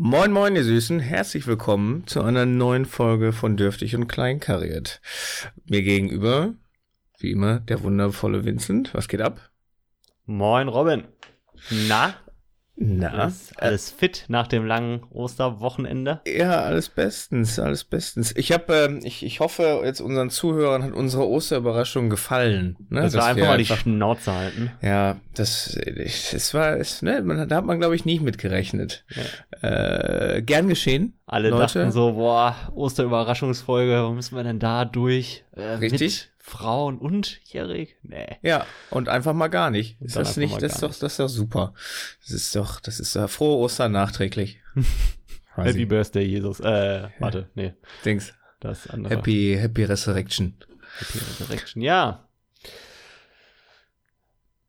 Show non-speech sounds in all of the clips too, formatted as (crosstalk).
Moin, moin, ihr Süßen. Herzlich willkommen zu einer neuen Folge von Dürftig und Kleinkariert. Mir gegenüber, wie immer, der wundervolle Vincent. Was geht ab? Moin, Robin. Na? Na? Alles, alles fit nach dem langen Osterwochenende? Ja, alles bestens, alles bestens. Ich habe, ähm, ich, ich hoffe, jetzt unseren Zuhörern hat unsere Osterüberraschung gefallen. Ne? Dass wir einfach mal einfach, die Schnauze halten. Ja, das, es war, es, ne, man, da hat man, glaube ich, nicht mitgerechnet. Ja. Äh, gern geschehen. Alle Leute. dachten so, boah, Osterüberraschungsfolge, wo müssen wir denn da durch? Äh, Richtig. Frauen und Jährig? Nee. Ja, und einfach mal gar nicht. Ist das nicht, das ist doch, das ist doch super. Das ist doch, das ist doch frohe Ostern nachträglich. (laughs) Happy Birthday, Jesus. Äh, warte, nee. Dings. Das andere. Happy, Happy Resurrection. Happy Resurrection, ja.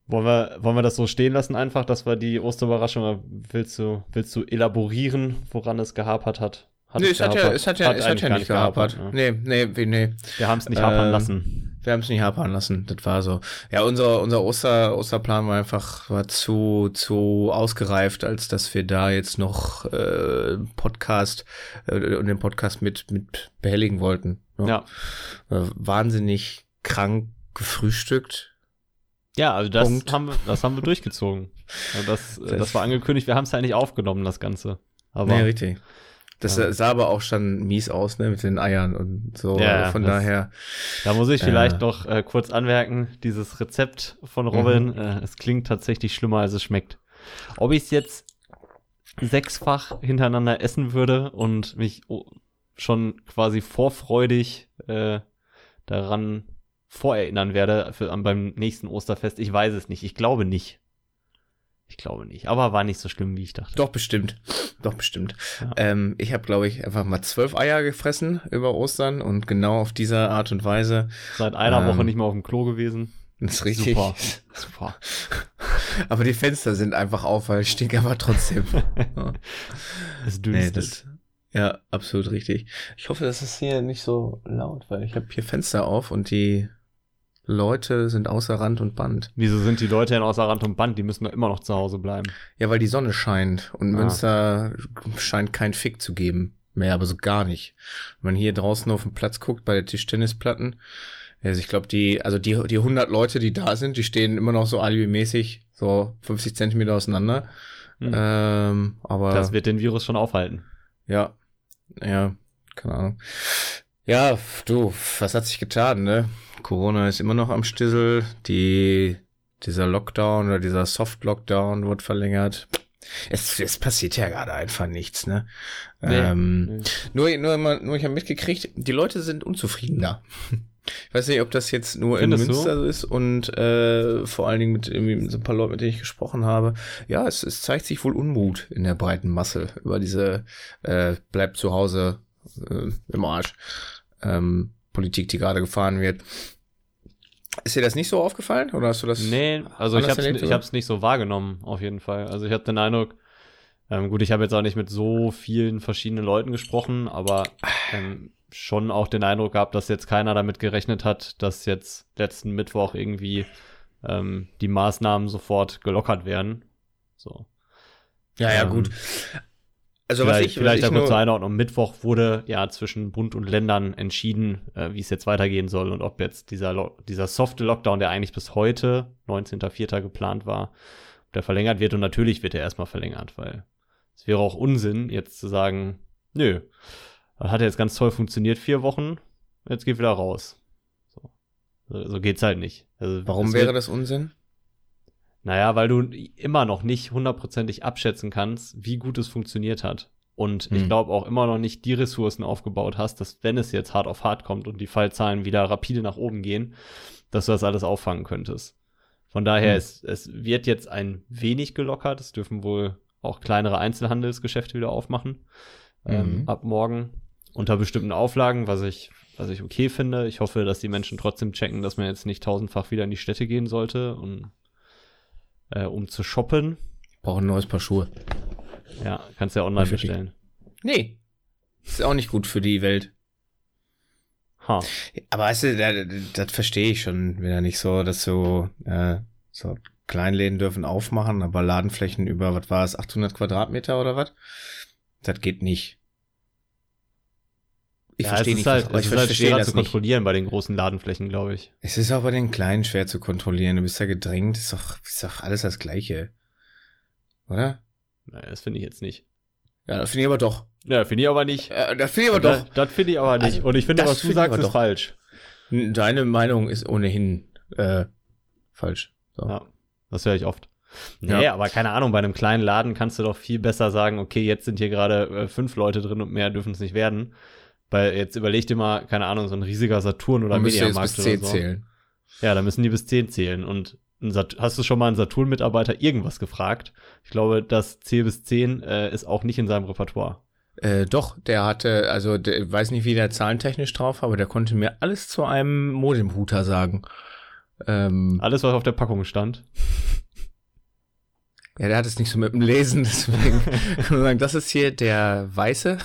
Wollen wir, wollen wir das so stehen lassen einfach, dass wir die Osterüberraschung, willst du, willst du elaborieren, woran es gehapert hat? Hat nee, es, hat ja, es hat ja, hat es hat ja nicht gehapert. gehapert. Ja. Nee, nee, nee. Wir haben es nicht hapern äh, lassen. Wir haben es nicht hapern lassen, das war so. Ja, unser, unser Oster, Osterplan war einfach war zu, zu ausgereift, als dass wir da jetzt noch äh, Podcast äh, und den Podcast mit, mit behelligen wollten. Ne? Ja. Äh, wahnsinnig krank gefrühstückt. Ja, also das haben wir, das haben wir durchgezogen. (laughs) Das, das, das war angekündigt, wir haben es ja nicht aufgenommen, das Ganze. Aber nee, richtig. Das ja. sah aber auch schon mies aus, ne, mit den Eiern und so. Ja, von das, daher. Da muss ich vielleicht äh, noch äh, kurz anmerken, dieses Rezept von Robin, mhm. äh, es klingt tatsächlich schlimmer, als es schmeckt. Ob ich es jetzt sechsfach hintereinander essen würde und mich schon quasi vorfreudig äh, daran vorerinnern werde für, beim nächsten Osterfest, ich weiß es nicht. Ich glaube nicht. Ich glaube nicht. Aber war nicht so schlimm, wie ich dachte. Doch, bestimmt. Doch, bestimmt. Ja. Ähm, ich habe, glaube ich, einfach mal zwölf Eier gefressen über Ostern und genau auf diese Art und Weise. Seit einer ähm, Woche nicht mehr auf dem Klo gewesen. Das ist richtig. Super. Super. (laughs) aber die Fenster sind einfach auf, weil ich stinke aber trotzdem. (laughs) es dünstet. Nee, das, ja, absolut richtig. Ich hoffe, das ist hier nicht so laut, weil ich habe hier Fenster auf und die Leute sind außer Rand und Band. Wieso sind die Leute denn außer Rand und Band? Die müssen doch immer noch zu Hause bleiben. Ja, weil die Sonne scheint und ah. Münster scheint kein Fick zu geben. Mehr, aber so gar nicht. Wenn man hier draußen auf den Platz guckt bei der Tischtennisplatten, also ich glaube, die, also die, die 100 Leute, die da sind, die stehen immer noch so alibimäßig so 50 Zentimeter auseinander. Hm. Ähm, aber. Das wird den Virus schon aufhalten. Ja. Ja. Keine Ahnung. Ja, du, was hat sich getan, ne? Corona ist immer noch am Stissel. Die, dieser Lockdown oder dieser Soft-Lockdown wird verlängert. Es, es passiert ja gerade einfach nichts, ne? Nee, ähm, nee. Nur, nur, immer, nur ich habe mitgekriegt, die Leute sind unzufriedener. Ich weiß nicht, ob das jetzt nur Findest in Münster so ist und äh, vor allen Dingen mit, mit so ein paar Leuten, mit denen ich gesprochen habe. Ja, es, es zeigt sich wohl Unmut in der breiten Masse über diese äh, bleibt zu Hause äh, im Arsch ähm, Politik, die gerade gefahren wird. Ist dir das nicht so aufgefallen oder hast du das? Nee, also ich habe es hab's nicht so wahrgenommen, auf jeden Fall. Also ich habe den Eindruck, ähm, gut, ich habe jetzt auch nicht mit so vielen verschiedenen Leuten gesprochen, aber ähm, schon auch den Eindruck gehabt, dass jetzt keiner damit gerechnet hat, dass jetzt letzten Mittwoch irgendwie ähm, die Maßnahmen sofort gelockert werden. So. Ja, ja, ähm, gut. Also vielleicht, was ich, vielleicht was ich nur zur Einordnung. Mittwoch wurde ja zwischen Bund und Ländern entschieden, äh, wie es jetzt weitergehen soll und ob jetzt dieser, dieser softe Lockdown, der eigentlich bis heute, 19.04. geplant war, der verlängert wird. Und natürlich wird er erstmal verlängert, weil es wäre auch Unsinn, jetzt zu sagen, nö, hat jetzt ganz toll funktioniert, vier Wochen, jetzt geht wieder raus. So, so geht's halt nicht. Also, Warum wäre das Unsinn? Naja, weil du immer noch nicht hundertprozentig abschätzen kannst, wie gut es funktioniert hat. Und hm. ich glaube auch immer noch nicht die Ressourcen aufgebaut hast, dass wenn es jetzt hart auf hart kommt und die Fallzahlen wieder rapide nach oben gehen, dass du das alles auffangen könntest. Von daher, hm. es, es wird jetzt ein wenig gelockert. Es dürfen wohl auch kleinere Einzelhandelsgeschäfte wieder aufmachen. Ähm, mhm. ab morgen unter bestimmten Auflagen, was ich, was ich okay finde. Ich hoffe, dass die Menschen trotzdem checken, dass man jetzt nicht tausendfach wieder in die Städte gehen sollte und äh, um zu shoppen. Ich brauche ein neues Paar Schuhe. Ja, kannst du ja online bestellen. Nee. Ist auch nicht gut für die Welt. Ha. Aber weißt du, das, das verstehe ich schon wieder nicht so, dass so, äh, so Kleinläden dürfen aufmachen, aber Ladenflächen über, was war es, 800 Quadratmeter oder was? Das geht nicht. Ich ja, verstehe nicht, halt, aber ich ist halt schwerer zu kontrollieren nicht. bei den großen Ladenflächen, glaube ich. Es ist auch bei den kleinen schwer zu kontrollieren. Du bist ja gedrängt, ist doch, ist doch alles das Gleiche. Oder? Naja, das finde ich jetzt nicht. Ja, das finde ich aber doch. Ja, finde ich aber nicht. Äh, das finde ich aber doch. Das, das finde ich aber nicht. Also, Und ich finde, was du sagst, ist doch. falsch. Deine Meinung ist ohnehin äh, falsch. So. Ja, das höre ich oft. Nee, ja. aber keine Ahnung, bei einem kleinen Laden kannst du doch viel besser sagen, okay, jetzt sind hier gerade äh, fünf Leute drin und mehr dürfen es nicht werden. Weil jetzt überleg dir mal, keine Ahnung, so ein riesiger Saturn oder Mediamarkt bis 10 oder so. zählen. Ja, da müssen die bis 10 zählen. Und hast du schon mal einen Saturn-Mitarbeiter irgendwas gefragt? Ich glaube, das C bis 10 äh, ist auch nicht in seinem Repertoire. Äh, doch, der hatte, also der, weiß nicht, wie der zahlentechnisch drauf, aber der konnte mir alles zu einem Modemhuter sagen. Ähm, alles, was auf der Packung stand. Ja, der hat es nicht so mit dem Lesen, (laughs) deswegen kann man sagen, das ist hier der weiße.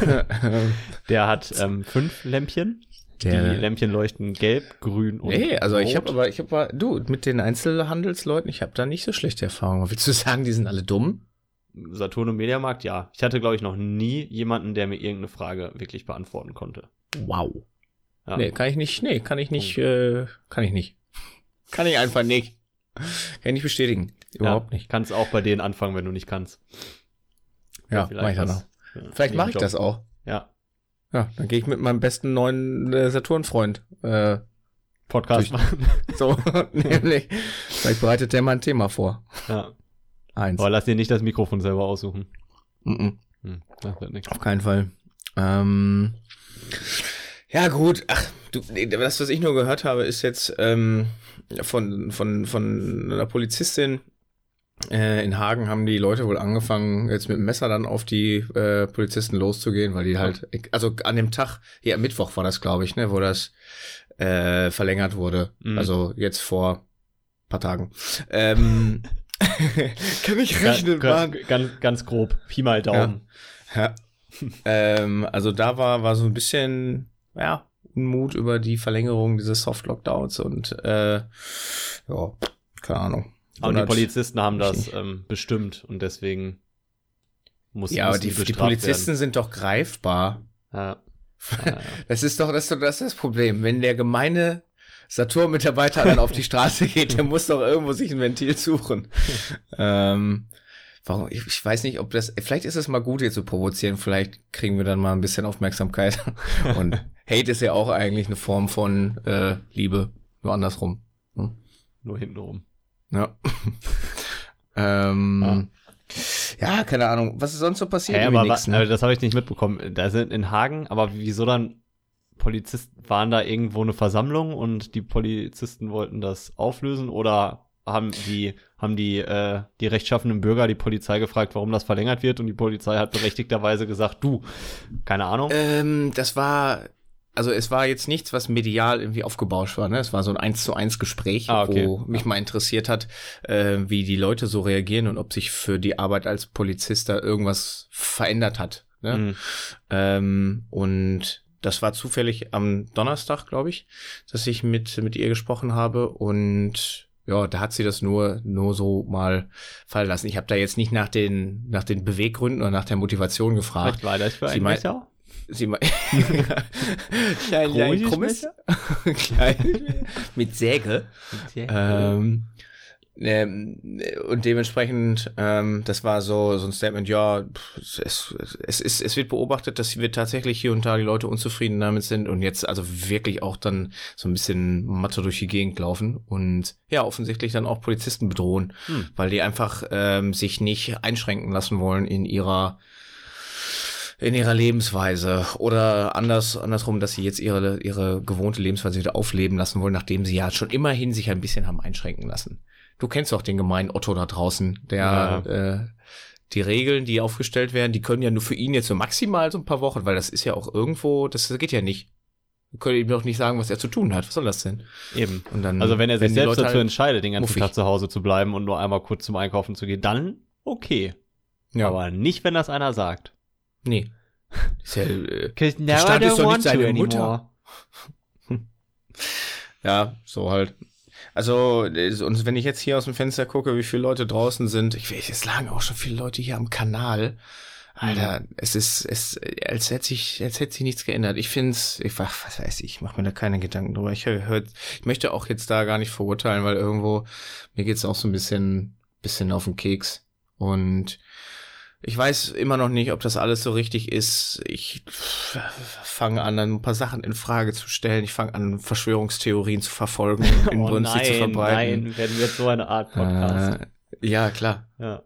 (laughs) der hat ähm, fünf Lämpchen. Der, die Lämpchen leuchten gelb, grün und Nee, also rot. ich habe aber, ich habe du, mit den Einzelhandelsleuten, ich habe da nicht so schlechte Erfahrungen. Willst du sagen, die sind alle dumm? Saturn und Mediamarkt, ja. Ich hatte, glaube ich, noch nie jemanden, der mir irgendeine Frage wirklich beantworten konnte. Wow. Ja. Nee, kann ich nicht, nee, kann ich nicht, äh, kann ich nicht. Kann ich einfach nicht. Kann ich nicht bestätigen. Überhaupt ja, nicht. Kannst auch bei denen anfangen, wenn du nicht kannst. Ja, ja mach ich dann auch. Ja, vielleicht mache ich das auch. Ja. Ja, dann gehe ich mit meinem besten neuen äh, Saturn-Freund äh, Podcast machen. (laughs) So, (laughs) nämlich. Vielleicht bereitet der mal ein Thema vor. Ja. Eins. Aber lass dir nicht das Mikrofon selber aussuchen. Mm -mm. Hm, das wird nichts. Auf keinen Fall. Ähm, ja, gut. Ach, du, das, was ich nur gehört habe, ist jetzt ähm, von, von, von einer Polizistin, äh, in Hagen haben die Leute wohl angefangen, jetzt mit dem Messer dann auf die äh, Polizisten loszugehen, weil die halt, also an dem Tag, hier am Mittwoch war das, glaube ich, ne, wo das äh, verlängert wurde. Mhm. Also jetzt vor paar Tagen. Ähm, (laughs) kann ich rechnen, ganz, Mann. Ganz, ganz grob. Pi mal Daumen. Ja. ja. (laughs) ähm, also da war, war so ein bisschen, ja, Unmut über die Verlängerung dieses Soft-Lockdowns und äh, ja, keine Ahnung. Aber die Polizisten haben das ähm, bestimmt und deswegen muss Ja, aber die, die Polizisten werden. sind doch greifbar. (laughs) Ja. das ist doch das, ist doch das, ist das Problem. Wenn der gemeine Saturn-Mitarbeiter dann auf die Straße (laughs) geht, der muss doch irgendwo sich ein Ventil suchen. (laughs) ähm, warum? Ich, ich, weiß nicht, ob das. Vielleicht ist es mal gut, hier zu provozieren. Vielleicht kriegen wir dann mal ein bisschen Aufmerksamkeit. Und Hate ist ja auch eigentlich eine Form von äh, Liebe, nur andersrum. Hm? Nur hintenrum. Ja. (laughs) ähm, ah. Ja, keine Ahnung. Was ist sonst so passiert? Hey, aber, nix, ne? das habe ich nicht mitbekommen. Da sind in Hagen, aber wieso dann Polizisten waren da irgendwo eine Versammlung und die Polizisten wollten das auflösen oder haben die haben die äh, die rechtschaffenden Bürger die Polizei gefragt, warum das verlängert wird und die Polizei hat berechtigterweise gesagt, du, keine Ahnung. Ähm, das war also es war jetzt nichts, was medial irgendwie aufgebauscht war. Ne? Es war so ein eins zu eins Gespräch, ah, okay. wo mich mal interessiert hat, äh, wie die Leute so reagieren und ob sich für die Arbeit als Polizist da irgendwas verändert hat. Ne? Mhm. Ähm, und das war zufällig am Donnerstag, glaube ich, dass ich mit, mit ihr gesprochen habe und ja, da hat sie das nur, nur so mal fallen lassen. Ich habe da jetzt nicht nach den, nach den Beweggründen oder nach der Motivation gefragt. Vielleicht war das für ein Messer? Sie (laughs) klein, krummes, (laughs) mit Säge. Mit Säge. Ähm, ähm, und dementsprechend, ähm, das war so, so ein Statement, ja, es, es, es, es wird beobachtet, dass wir tatsächlich hier und da die Leute unzufrieden damit sind und jetzt also wirklich auch dann so ein bisschen Mathe durch die Gegend laufen und ja, offensichtlich dann auch Polizisten bedrohen, hm. weil die einfach ähm, sich nicht einschränken lassen wollen in ihrer in ihrer Lebensweise oder anders andersrum, dass sie jetzt ihre ihre gewohnte Lebensweise wieder aufleben lassen wollen, nachdem sie ja schon immerhin sich ein bisschen haben einschränken lassen. Du kennst doch den gemeinen Otto da draußen, der ja. äh, die Regeln, die aufgestellt werden, die können ja nur für ihn jetzt so maximal so ein paar Wochen, weil das ist ja auch irgendwo, das geht ja nicht. Wir können ihm doch nicht sagen, was er zu tun hat. Was soll das denn? Eben. Und dann, also wenn er sich selbst dazu halt entscheidet, den ganzen Tag zu Hause zu bleiben und nur einmal kurz zum Einkaufen zu gehen, dann okay. Ja. Aber nicht, wenn das einer sagt. Nee. (laughs) Ist ja, äh, der Staat ist doch nicht seine Mutter. (laughs) ja, so halt. Also, und wenn ich jetzt hier aus dem Fenster gucke, wie viele Leute draußen sind, ich weiß, es lagen auch schon viele Leute hier am Kanal. Alter, es ist, es, als hätte sich, als hätte sich nichts geändert. Ich finde es, ich, was weiß ich, ich mache mir da keine Gedanken drüber. Ich hör, ich möchte auch jetzt da gar nicht verurteilen, weil irgendwo, mir geht's auch so ein bisschen, bisschen auf den Keks. Und ich weiß immer noch nicht, ob das alles so richtig ist. Ich fange an, ein paar Sachen in Frage zu stellen. Ich fange an, Verschwörungstheorien zu verfolgen, (laughs) inbrünstig oh zu verbreiten. Nein, werden wir jetzt so eine Art Podcast. Äh, ja, klar. Ja.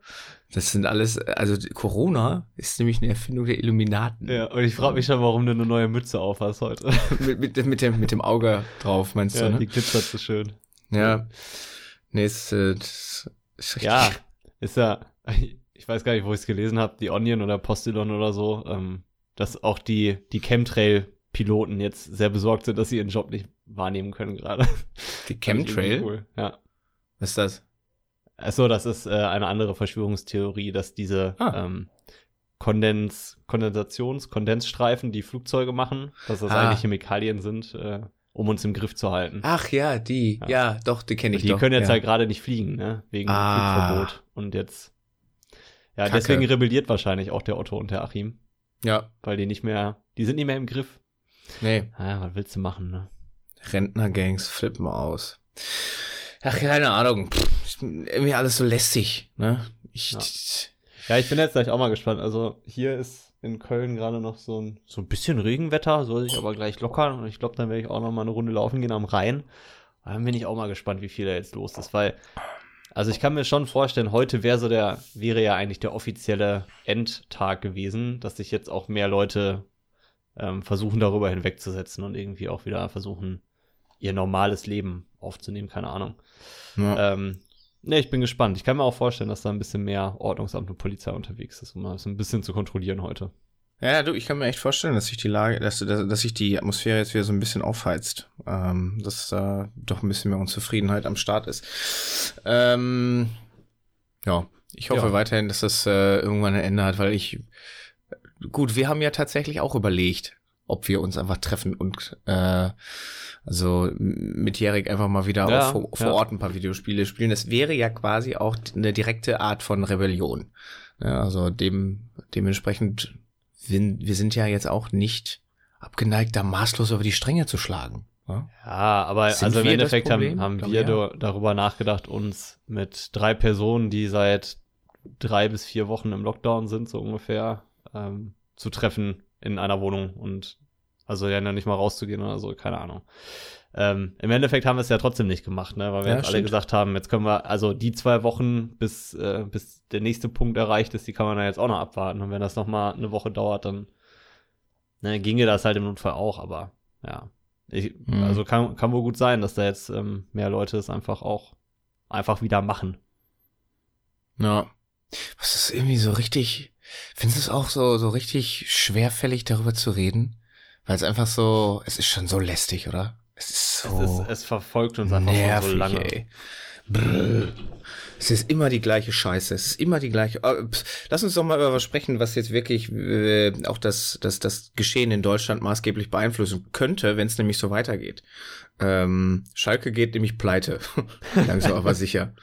Das sind alles, also Corona ist nämlich eine Erfindung der Illuminaten. ja, und ich frage mich schon, warum du eine neue Mütze auf hast heute. (laughs) mit, mit, mit, dem, mit dem Auge drauf, meinst ja, du, die ne? glitzert so schön. Ja. Nee, ist, äh, ist richtig. Ja, ist ja, weiß gar nicht, wo ich es gelesen habe, die Onion oder Postillon oder so, ähm, dass auch die, die Chemtrail-Piloten jetzt sehr besorgt sind, dass sie ihren Job nicht wahrnehmen können gerade. Die (laughs) irgendwie Chemtrail? Cool. Ja. Was ist das? Achso, das ist äh, eine andere Verschwörungstheorie, dass diese Ah. ähm, Kondens, Kondensations-, Kondensstreifen, die Flugzeuge machen, dass das Ah. eigentlich Chemikalien sind, äh, um uns im Griff zu halten. Ach ja, die. Ja. Ja, doch, die kenne ich die doch. können jetzt ja. halt gerade nicht fliegen, ne? Wegen Ah. Flugverbot. Und jetzt. Ja, Kacke. deswegen rebelliert wahrscheinlich auch der Otto und der Achim, Ja, weil die nicht mehr, die sind nicht mehr im Griff. nee. Ah, was willst du machen, ne? Rentnergangs flippen aus. Ach, keine Ahnung. Pff, irgendwie alles so lästig, ne? Ich, Ja. Ja, ich bin jetzt gleich auch mal gespannt. Also hier ist in Köln gerade noch so ein, so ein bisschen Regenwetter, soll sich aber gleich lockern. Und ich glaube, dann werde ich auch noch mal eine Runde laufen gehen am Rhein. Dann bin ich auch mal gespannt, wie viel da jetzt los ist, weil also ich kann mir schon vorstellen, heute wäre so der, wäre ja eigentlich der offizielle Endtag gewesen, dass sich jetzt auch mehr Leute ähm, versuchen, darüber hinwegzusetzen und irgendwie auch wieder versuchen, ihr normales Leben aufzunehmen, keine Ahnung. ja. Ähm, ne, ich bin gespannt. Ich kann mir auch vorstellen, dass da ein bisschen mehr Ordnungsamt und Polizei unterwegs ist, um das ein bisschen zu kontrollieren heute. Ja, du, ich kann mir echt vorstellen, dass sich die Lage, dass, dass, dass sich die Atmosphäre jetzt wieder so ein bisschen aufheizt. Ähm, dass da doch ein bisschen mehr Unzufriedenheit am Start ist. Ähm, ja, ich hoffe Ja. weiterhin, dass das äh, irgendwann ein Ende hat, weil ich. Gut, wir haben ja tatsächlich auch überlegt, ob wir uns einfach treffen und äh, also mit Jährig einfach mal wieder Ja, vor, vor ja. Ort ein paar Videospiele spielen. Das wäre ja quasi auch eine direkte Art von Rebellion. Ja, also dem, dementsprechend, wir, sind ja jetzt auch nicht abgeneigt, da maßlos über die Stränge zu schlagen. Ja? Ja, aber Sind also im Endeffekt haben, Problem? haben Glaub, wir ja. darüber nachgedacht, uns mit drei Personen, die seit drei bis vier Wochen im Lockdown sind, so ungefähr, ähm, zu treffen in einer Wohnung und also ja nicht mal rauszugehen oder so, keine Ahnung. Ähm, Im Endeffekt haben wir es ja trotzdem nicht gemacht, ne? weil wir Ja, jetzt alle stimmt. gesagt haben, jetzt können wir, also die zwei Wochen, bis, äh, bis der nächste Punkt erreicht ist, die kann man ja jetzt auch noch abwarten. Und wenn das noch mal eine Woche dauert, dann ne, ginge das halt im Notfall auch, aber ja. Ich, Mhm. Also kann, kann wohl gut sein, dass da jetzt ähm, mehr Leute es einfach auch einfach wieder machen. Ja. Was ist irgendwie so richtig, findest du es auch so, so richtig schwerfällig, darüber zu reden? Weil es einfach so, es ist schon so lästig, oder? Es ist so Es, ist, es verfolgt uns einfach nervig, so lange. ey. Brrr. Es ist immer die gleiche Scheiße. Es ist immer die gleiche. Pf, Lass uns doch mal über was sprechen, was jetzt wirklich äh, auch das, das, das Geschehen in Deutschland maßgeblich beeinflussen könnte, wenn es nämlich so weitergeht. Ähm, Schalke geht nämlich pleite. (laughs) Langsam aber sicher.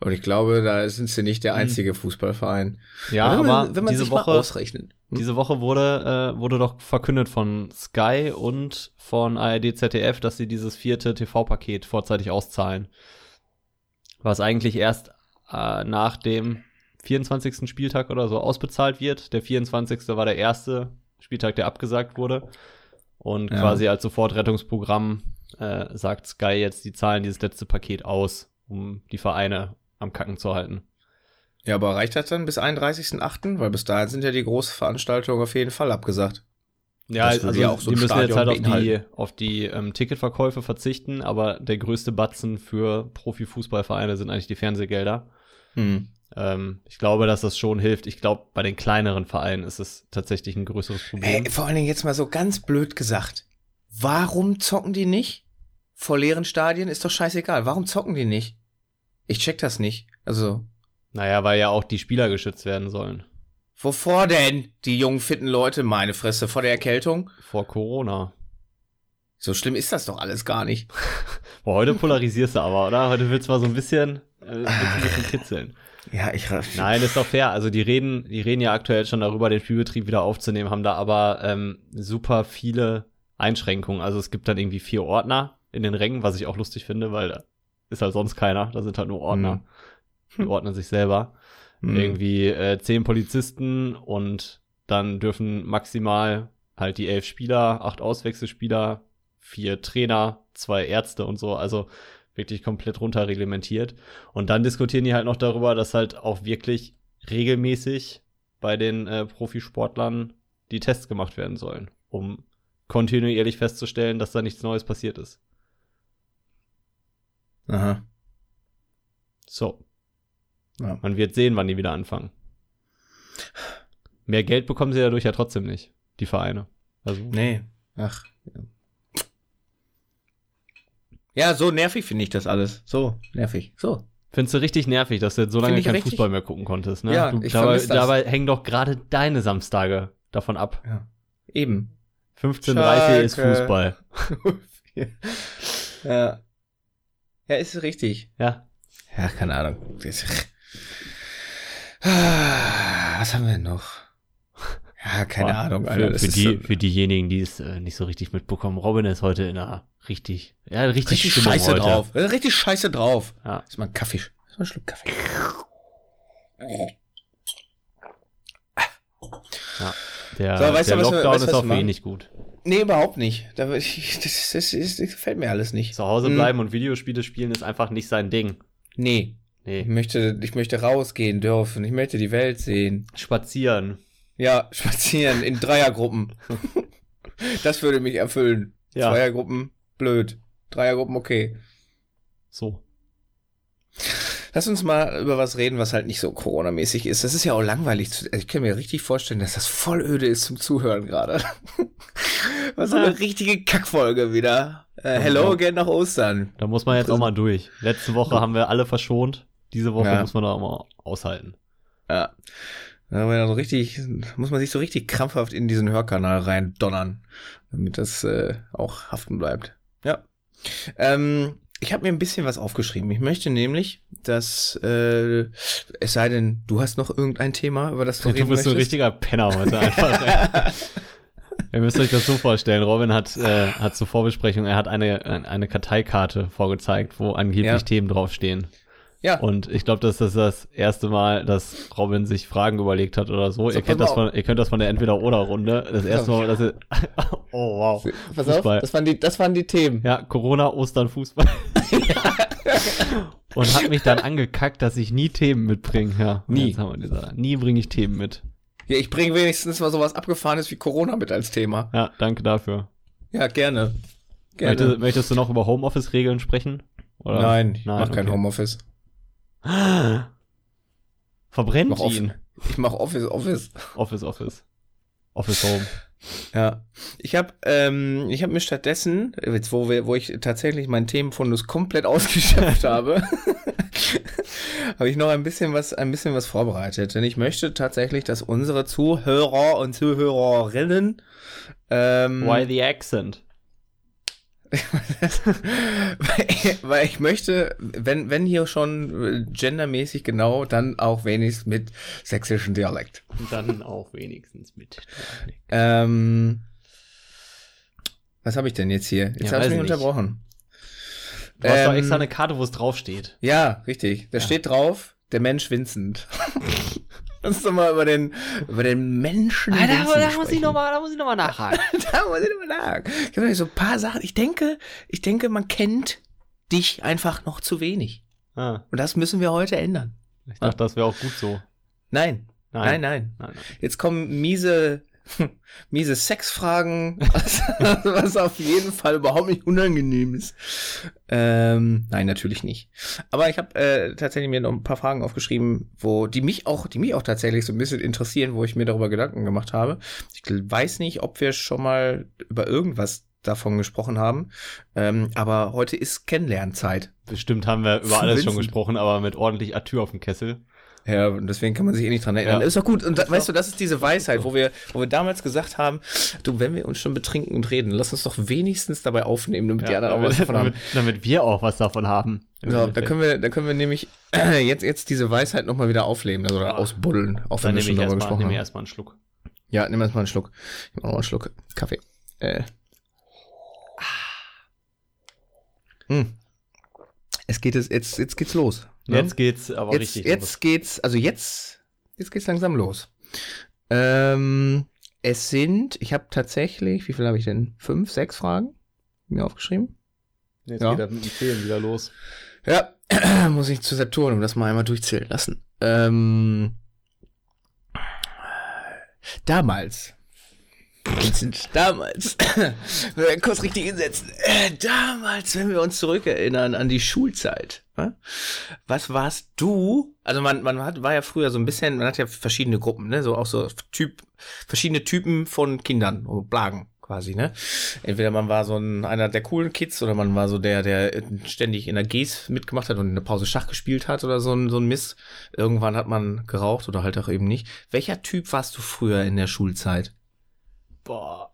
Und ich glaube, da sind sie nicht der einzige Fußballverein. Ja, wenn man, wenn man diese sich mal Woche, ausrechnet. Hm? diese Woche wurde, äh, wurde doch verkündet von Sky und von ARD ZDF, dass sie dieses vierte TV-Paket vorzeitig auszahlen. Was eigentlich erst äh, nach dem 24. Spieltag oder so ausbezahlt wird. Der 24. war der erste Spieltag, der abgesagt wurde. Und Ja. quasi als Sofortrettungsprogramm äh, sagt Sky jetzt, die zahlen dieses letzte Paket aus, um die Vereine am Kacken zu halten. Ja, aber reicht das dann bis 31.8.? Weil bis dahin sind ja die großen Veranstaltungen auf jeden Fall abgesagt. Ja, Das also ja auch so die ein müssen jetzt halt auf die, auf die ähm, Ticketverkäufe verzichten, aber der größte Batzen für Profifußballvereine sind eigentlich die Fernsehgelder. Hm. Ähm, ich glaube, dass das schon hilft. Ich glaube, bei den kleineren Vereinen ist es tatsächlich ein größeres Problem. Ey, vor allen Dingen jetzt mal so ganz blöd gesagt. Warum zocken die nicht? Vor leeren Stadien ist doch scheißegal. Warum zocken die nicht? Ich check das nicht. Also, Naja, weil ja auch die Spieler geschützt werden sollen. wovor denn? Die jungen, fitten Leute, meine Fresse, vor der Erkältung? Vor Corona. So schlimm ist das doch alles gar nicht. (laughs) Boah, heute polarisierst du aber, oder? Heute willst du mal so ein bisschen, äh, ein bisschen (laughs) kitzeln. Ja, ich. Nein, ist doch fair. Also die reden, die reden ja aktuell schon darüber, den Spielbetrieb wieder aufzunehmen, haben da aber ähm, super viele Einschränkungen. Also es gibt dann irgendwie vier Ordner in den Rängen, was ich auch lustig finde, weil da ist halt sonst keiner. Da sind halt nur Ordner. Mhm. Die ordnen sich selber. Mhm. Irgendwie äh, zehn Polizisten und dann dürfen maximal halt die elf Spieler, acht Auswechselspieler, vier Trainer, zwei Ärzte und so. Also wirklich komplett runterreglementiert. Und dann diskutieren die halt noch darüber, dass halt auch wirklich regelmäßig bei den äh, Profisportlern die Tests gemacht werden sollen, um kontinuierlich festzustellen, dass da nichts Neues passiert ist. Aha. So. Ja. Man wird sehen, wann die wieder anfangen. Mehr Geld bekommen sie dadurch ja trotzdem nicht, die Vereine. Also, nee. Ach. Ja. Ja, so nervig finde ich das alles. So nervig. So. Findest du richtig nervig, dass du jetzt so lange keinen richtig... Fußball mehr gucken konntest, ne? Ja, du, ich dabei, dabei hängen doch gerade deine Samstage davon ab. Ja. Eben. 15.30 ist Fußball. (laughs) ja. Ja, ist richtig. Ja. Ja, keine Ahnung. Was haben wir noch? Ja, keine Boah, Ahnung. Alter, für, für, die, so für diejenigen, die es äh, nicht so richtig mitbekommen, Robin ist heute in einer richtig, ja, richtig, richtig scheiße heute. drauf. Richtig scheiße drauf. Ja. Ist mal ein Kaffee. Ist mal ein Schluck Kaffee. Ja. Der, so, der du, Lockdown was, ist auch für ihn nicht gut. Nee, überhaupt nicht. Das, (laughs) das, das, das, gefällt mir alles nicht. Zu Hause bleiben hm. und Videospiele spielen ist einfach nicht sein Ding. Nee. Nee. Ich möchte, ich möchte rausgehen dürfen. Ich möchte die Welt sehen. Spazieren. Ja, (laughs) spazieren in Dreiergruppen. (laughs) das würde mich erfüllen. Ja. Zweiergruppen, blöd. Dreiergruppen, okay. So. Lass uns mal über was reden, was halt nicht so Corona-mäßig ist. Das ist ja auch langweilig. Zu, also ich kann mir richtig vorstellen, dass das voll öde ist zum Zuhören gerade. (laughs) was so eine richtige Kackfolge wieder. Äh, hello again nach Ostern. Da muss man jetzt auch mal durch. Letzte Woche haben wir alle verschont. Diese Woche ja. muss man da auch mal aushalten. Ja. Da man so richtig, muss man sich so richtig krampfhaft in diesen Hörkanal rein donnern, damit das äh, auch haften bleibt. Ja. Ähm, ich habe mir ein bisschen was aufgeschrieben. Ich möchte nämlich, dass äh, es sei denn, du hast noch irgendein Thema, über das du reden Du bist möchtest. so ein richtiger Penner heute einfach. (laughs) Ihr müsst euch das so vorstellen. Robin hat, äh, hat zur Vorbesprechung, er hat eine, eine Karteikarte vorgezeigt, wo angeblich ja. Themen draufstehen. Ja. Und ich glaube, das ist das erste Mal, dass Robin sich Fragen überlegt hat oder so. so ihr, kennt das von, ihr kennt das von der Entweder-Oder-Runde. Das erste Mal, dass ihr, Oh, wow. (laughs) Pass Fußball. auf, das waren, die, das waren die Themen. Ja, Corona, Ostern, Fußball. (laughs) Und hat mich dann angekackt, dass ich nie Themen mitbringe. Ja, nie. Nie bringe ich Themen mit. Ja, ich bringe wenigstens mal sowas Abgefahrenes wie Corona mit als Thema. Ja, danke dafür. Ja, gerne. gerne. Möchtest, möchtest du noch über Homeoffice-Regeln sprechen? Oder? Nein, ich Nein, mach okay. kein Homeoffice. Verbrennt ich ihn. Ich mach Office, Office. Office, Office. Office Home. Ja, ich habe ähm, ich habe mir stattdessen, jetzt wo wir, wo ich tatsächlich meinen Themenfundus komplett (laughs) ausgeschöpft habe, (laughs) habe ich noch ein bisschen was ein bisschen was vorbereitet, denn ich möchte tatsächlich, dass unsere Zuhörer und Zuhörerinnen ähm, Why the accent? Weil, ich möchte, wenn, wenn hier schon gendermäßig genau, dann auch wenigstens mit sächsischem Dialekt. Dann auch wenigstens mit Dialekt. Ähm, was habe ich denn jetzt hier? Jetzt ja, habe ich mich unterbrochen. Du hast ähm, doch extra eine Karte, wo es draufsteht. Ja, richtig. Da ja. steht drauf, der Mensch Vincent. (laughs) Lass uns doch mal über den, über den Menschen. Ah, da, da muss ich nochmal, (laughs) da muss ich nochmal nachhaken. da muss ich nochmal nachhaken. Ich habe so ein paar Sachen. Ich denke, ich denke, man kennt dich einfach noch zu wenig. Ah. Und das müssen wir heute ändern. Ich dachte, das wäre auch gut so. Nein. Nein. Nein, nein. nein, nein. Jetzt kommen miese miese Sexfragen, was, (laughs) was auf jeden Fall überhaupt nicht unangenehm ist. Ähm, nein, natürlich nicht. Aber ich habe äh, tatsächlich mir noch ein paar Fragen aufgeschrieben, wo die mich auch, die mich auch tatsächlich so ein bisschen interessieren, wo ich mir darüber Gedanken gemacht habe. Ich weiß nicht, ob wir schon mal über irgendwas davon gesprochen haben. Ähm, aber heute ist Kennenlernzeit. Bestimmt haben wir über alles schon gesprochen, aber mit ordentlich Atür auf dem Kessel. Ja, und deswegen kann man sich eh nicht dran erinnern. Ja. Ist doch gut. Und da, weißt du, das ist diese Weisheit, wo wir, wo wir damals gesagt haben, du, wenn wir uns schon betrinken und reden, lass uns doch wenigstens dabei aufnehmen, damit die Ja, anderen auch was davon haben. damit, damit wir auch was davon haben. So, da können wir, da können wir nämlich (clears throat) jetzt, jetzt diese Weisheit nochmal wieder aufleben, also oder ausbuddeln, auch wenn Dann wir schon darüber gesprochen nehm ich haben. erstmal einen Schluck. Ja, nimm erstmal einen Schluck. Ich mach noch einen Schluck Kaffee. Äh. Hm. Es geht es, jetzt, jetzt geht's los. ne? Jetzt geht's aber jetzt, richtig jetzt geht's, also jetzt, jetzt geht's langsam los. Ähm, es sind, ich habe tatsächlich, wie viel habe ich denn? Fünf, sechs Fragen mir aufgeschrieben. Jetzt Ja. geht er mit dem Zählen wieder los. Ja, (clears throat) muss ich zu Saturn, um das mal einmal durchzählen lassen. Ähm, damals. Damals. (coughs) Kurz richtig hinsetzen. (coughs) Damals, wenn wir uns zurückerinnern an die Schulzeit. ne? Was warst du? Also man, man hat, war ja früher so ein bisschen, man hat ja verschiedene Gruppen, ne? So auch so Typ, verschiedene Typen von Kindern, so Blagen quasi, ne? Entweder man war so ein, einer der coolen Kids oder man war so der, der ständig in der Gs mitgemacht hat und in der Pause Schach gespielt hat oder so ein, so ein Mist. Irgendwann hat man geraucht oder halt auch eben nicht. Welcher Typ warst du früher in der Schulzeit? Boah.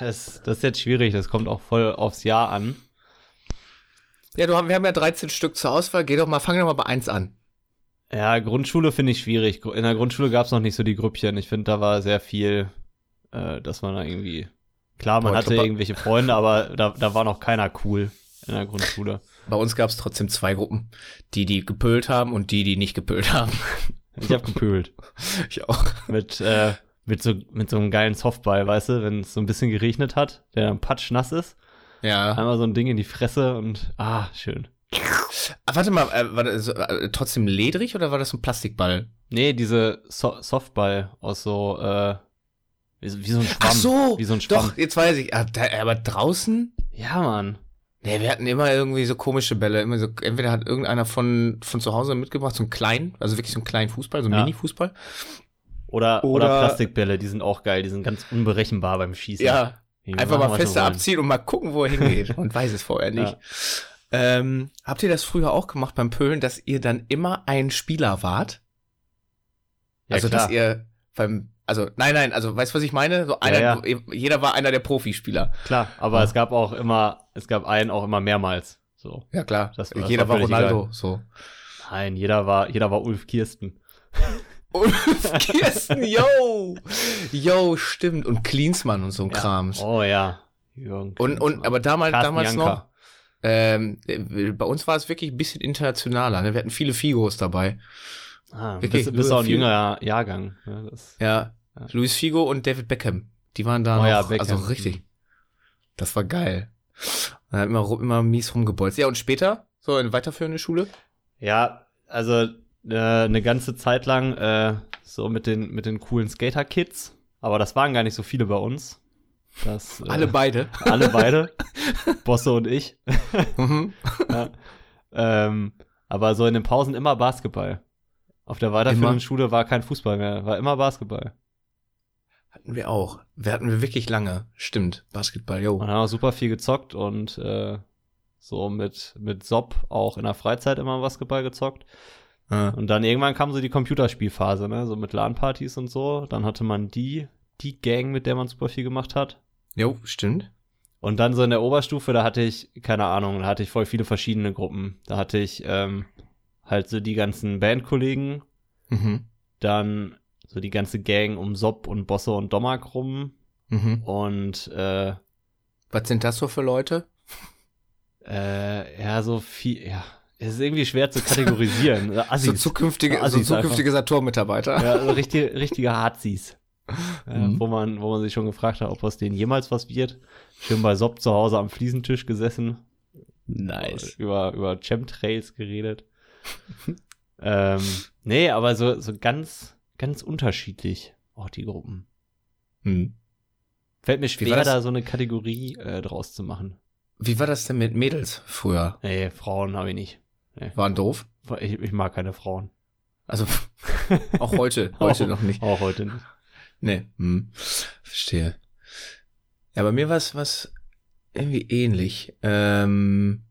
Das, das ist jetzt schwierig, das kommt auch voll aufs Jahr an. Ja, du wir haben ja 13 Stück zur Auswahl. Geh doch mal, fang doch mal bei eins an. Ja, Grundschule finde ich schwierig. In der Grundschule gab es noch nicht so die Grüppchen. Ich finde, da war sehr viel, äh, dass man da irgendwie. Klar, man Boah, hatte irgendwelche Freunde, aber da, da war noch keiner cool in der Grundschule. Bei uns gab es trotzdem zwei Gruppen. Die, die gepölt haben und die, die nicht gepölt haben. Ich habe gepölt. (laughs) Ich auch. mit, äh, mit, so, mit so einem geilen Softball, weißt du, wenn es so ein bisschen geregnet hat, der dann patschnass ist. Ja. Einmal so ein Ding in die Fresse und ah, schön. Ah, warte mal, äh, war das äh, trotzdem ledrig oder war das so ein Plastikball? Nee, diese so Softball aus so, äh, wie, so- wie so ein Schwamm. Ach so, Wie so ein Schwamm. doch, jetzt weiß ich. Ah, aber draußen? Ja, Mann. Nee, wir hatten immer irgendwie so komische Bälle. Immer so, entweder hat irgendeiner von, von zu Hause mitgebracht, so einen kleinen, also wirklich so einen kleinen Fußball, so einen Ja. Mini-Fußball. Oder, oder, Oder- Plastikbälle, die sind auch geil, die sind ganz unberechenbar beim Schießen. Ja, Die einfach mal fester abziehen und mal gucken, wo er hingeht. (laughs) Man weiß es vorher nicht. Ja. Ähm, habt ihr das früher auch gemacht beim Pölen, dass ihr dann immer ein Spieler wart? Ja, also, klar. dass ihr beim, also, nein, nein, also, weißt du, was ich meine? So einer, ja. jeder war einer der Profispieler. Klar, aber es gab auch immer, es gab einen auch immer mehrmals. So. Ja, klar. Das- das jeder war war Ronaldo, egal. so. Nein, jeder war, jeder war Ulf Kirsten. (laughs) Ulf (laughs) Kirsten, yo! Yo, stimmt. Und Klinsmann und so ein Krams. Oh ja. Jürgen Und, und, aber damals, Carsten damals Janka. noch, ähm, äh, bei uns war es wirklich ein bisschen internationaler. Ne? Wir hatten viele Figos dabei. Ah, Wirklich, bist, bist auch ein jüngerer Jahrgang. Ja, das, Ja, Ja. Luis Figo und David Beckham. Die waren da Oh noch, ja, Beckham. also richtig. Das war geil. Hat immer, immer mies rumgebolzt. Ja, und später, so in weiterführende Schule? ja also äh, eine ganze Zeit lang äh, so mit den, mit den coolen Skater-Kids. Aber das waren gar nicht so viele bei uns. Das, äh, Alle beide. (laughs) alle beide. (laughs) Bosse und ich. Mhm. (laughs) ja. ähm, aber so in den Pausen immer Basketball. Auf der weiterführenden Immer? Schule war kein Fußball mehr, war immer Basketball. Hatten wir auch. Wir hatten wir wirklich lange. Stimmt. Basketball, yo. Und haben wir super viel gezockt und äh, so mit, mit Sob auch in der Freizeit immer Basketball gezockt. Ja. Und dann irgendwann kam so die Computerspielphase, ne? So mit LAN-Partys und so. Dann hatte man die, die Gang, mit der man super viel gemacht hat. Jo, stimmt. Und dann so in der Oberstufe, da hatte ich, keine Ahnung, da hatte ich voll viele verschiedene Gruppen. Da hatte ich ähm, halt so die ganzen Bandkollegen, Mhm. dann so die ganze Gang um Sob und Bosse und Domak rum Mhm. und äh, Was sind das so für Leute? äh, ja, so viel, ja, es ist irgendwie schwer zu kategorisieren. (laughs) So Assis. zukünftige, so zukünftige Saturn-Mitarbeiter. Ja, so richtig, richtige Hazis. Äh, (laughs) Mhm. wo, man, wo man sich schon gefragt hat, ob aus denen jemals was wird. Schön bei Sob zu Hause am Fliesentisch gesessen. Über, über Chemtrails geredet. (laughs) ähm, nee, aber so, so ganz, ganz unterschiedlich auch die Gruppen. Hm. Fällt mir schwer, da so eine Kategorie äh, draus zu machen. Wie war das denn mit Mädels früher? Nee, Frauen habe ich nicht. Waren doof? Ich, ich mag keine Frauen. Also (laughs) auch heute, heute Auch- noch nicht. Auch heute nicht. Nee, hm. verstehe. Ja, bei mir war es was irgendwie ähnlich. Ähm,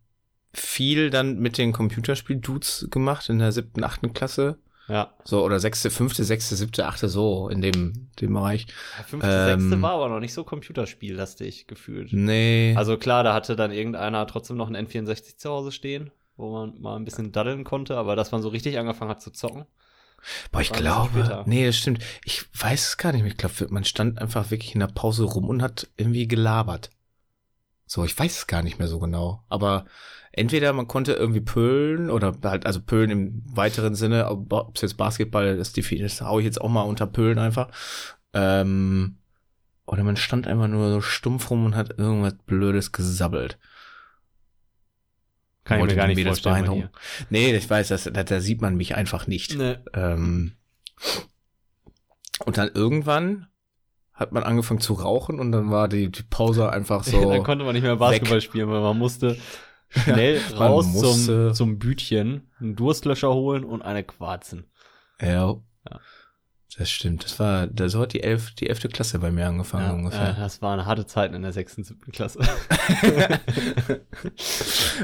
viel dann mit den Computerspiel-Dudes gemacht in der siebten, achten Klasse. Ja. So, oder sechste, fünfte, sechste, siebte, achte, so in dem, dem Bereich. Ja, fünfte, Ähm, sechste war aber noch nicht so computerspiellastig gefühlt. Nee. Also klar, da hatte dann irgendeiner trotzdem noch einen N64 zu Hause stehen, wo man mal ein bisschen daddeln konnte, aber dass man so richtig angefangen hat zu zocken. Boah, ich glaube, nee, das stimmt. Ich weiß es gar nicht mehr. Ich glaube, man stand einfach wirklich in der Pause rum und hat irgendwie gelabert. So, ich weiß es gar nicht mehr so genau. Aber entweder man konnte irgendwie pölen oder halt, also pölen im weiteren Sinne, ob es jetzt Basketball ist, das hau ich jetzt auch mal unter Pölen einfach. Ähm, oder man stand einfach nur so stumpf rum und hat irgendwas Blödes gesabbelt. Kann Wollte ich mir gar nicht Mädels vorstellen. bei beeindrucken. Nee, ich weiß, das, da, da sieht man mich einfach nicht. Nee. Ähm, und dann irgendwann hat man angefangen zu rauchen und dann war die, die Pause einfach (laughs) so. dann konnte man nicht mehr Basketball spielen, weil man musste (laughs) schnell man raus musste- zum, zum Bütchen, einen Durstlöscher holen und eine Quarzen. ja, Ja. Das stimmt. Das war, da so hat die elf, die elfte Klasse bei mir angefangen Ja, äh, ungefähr. das waren harte Zeiten in der sechsten, siebten Klasse. (laughs)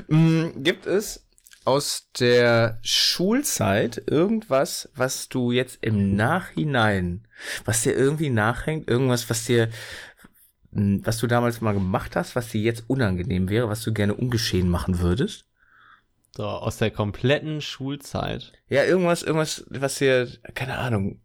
Mm, Gibt es aus der Schulzeit irgendwas, was du jetzt im Nachhinein, was dir irgendwie nachhängt, irgendwas, was dir, mm, was du damals mal gemacht hast, was dir jetzt unangenehm wäre, was du gerne ungeschehen machen würdest? So, aus der kompletten Schulzeit. Ja, irgendwas, irgendwas, was dir, keine Ahnung,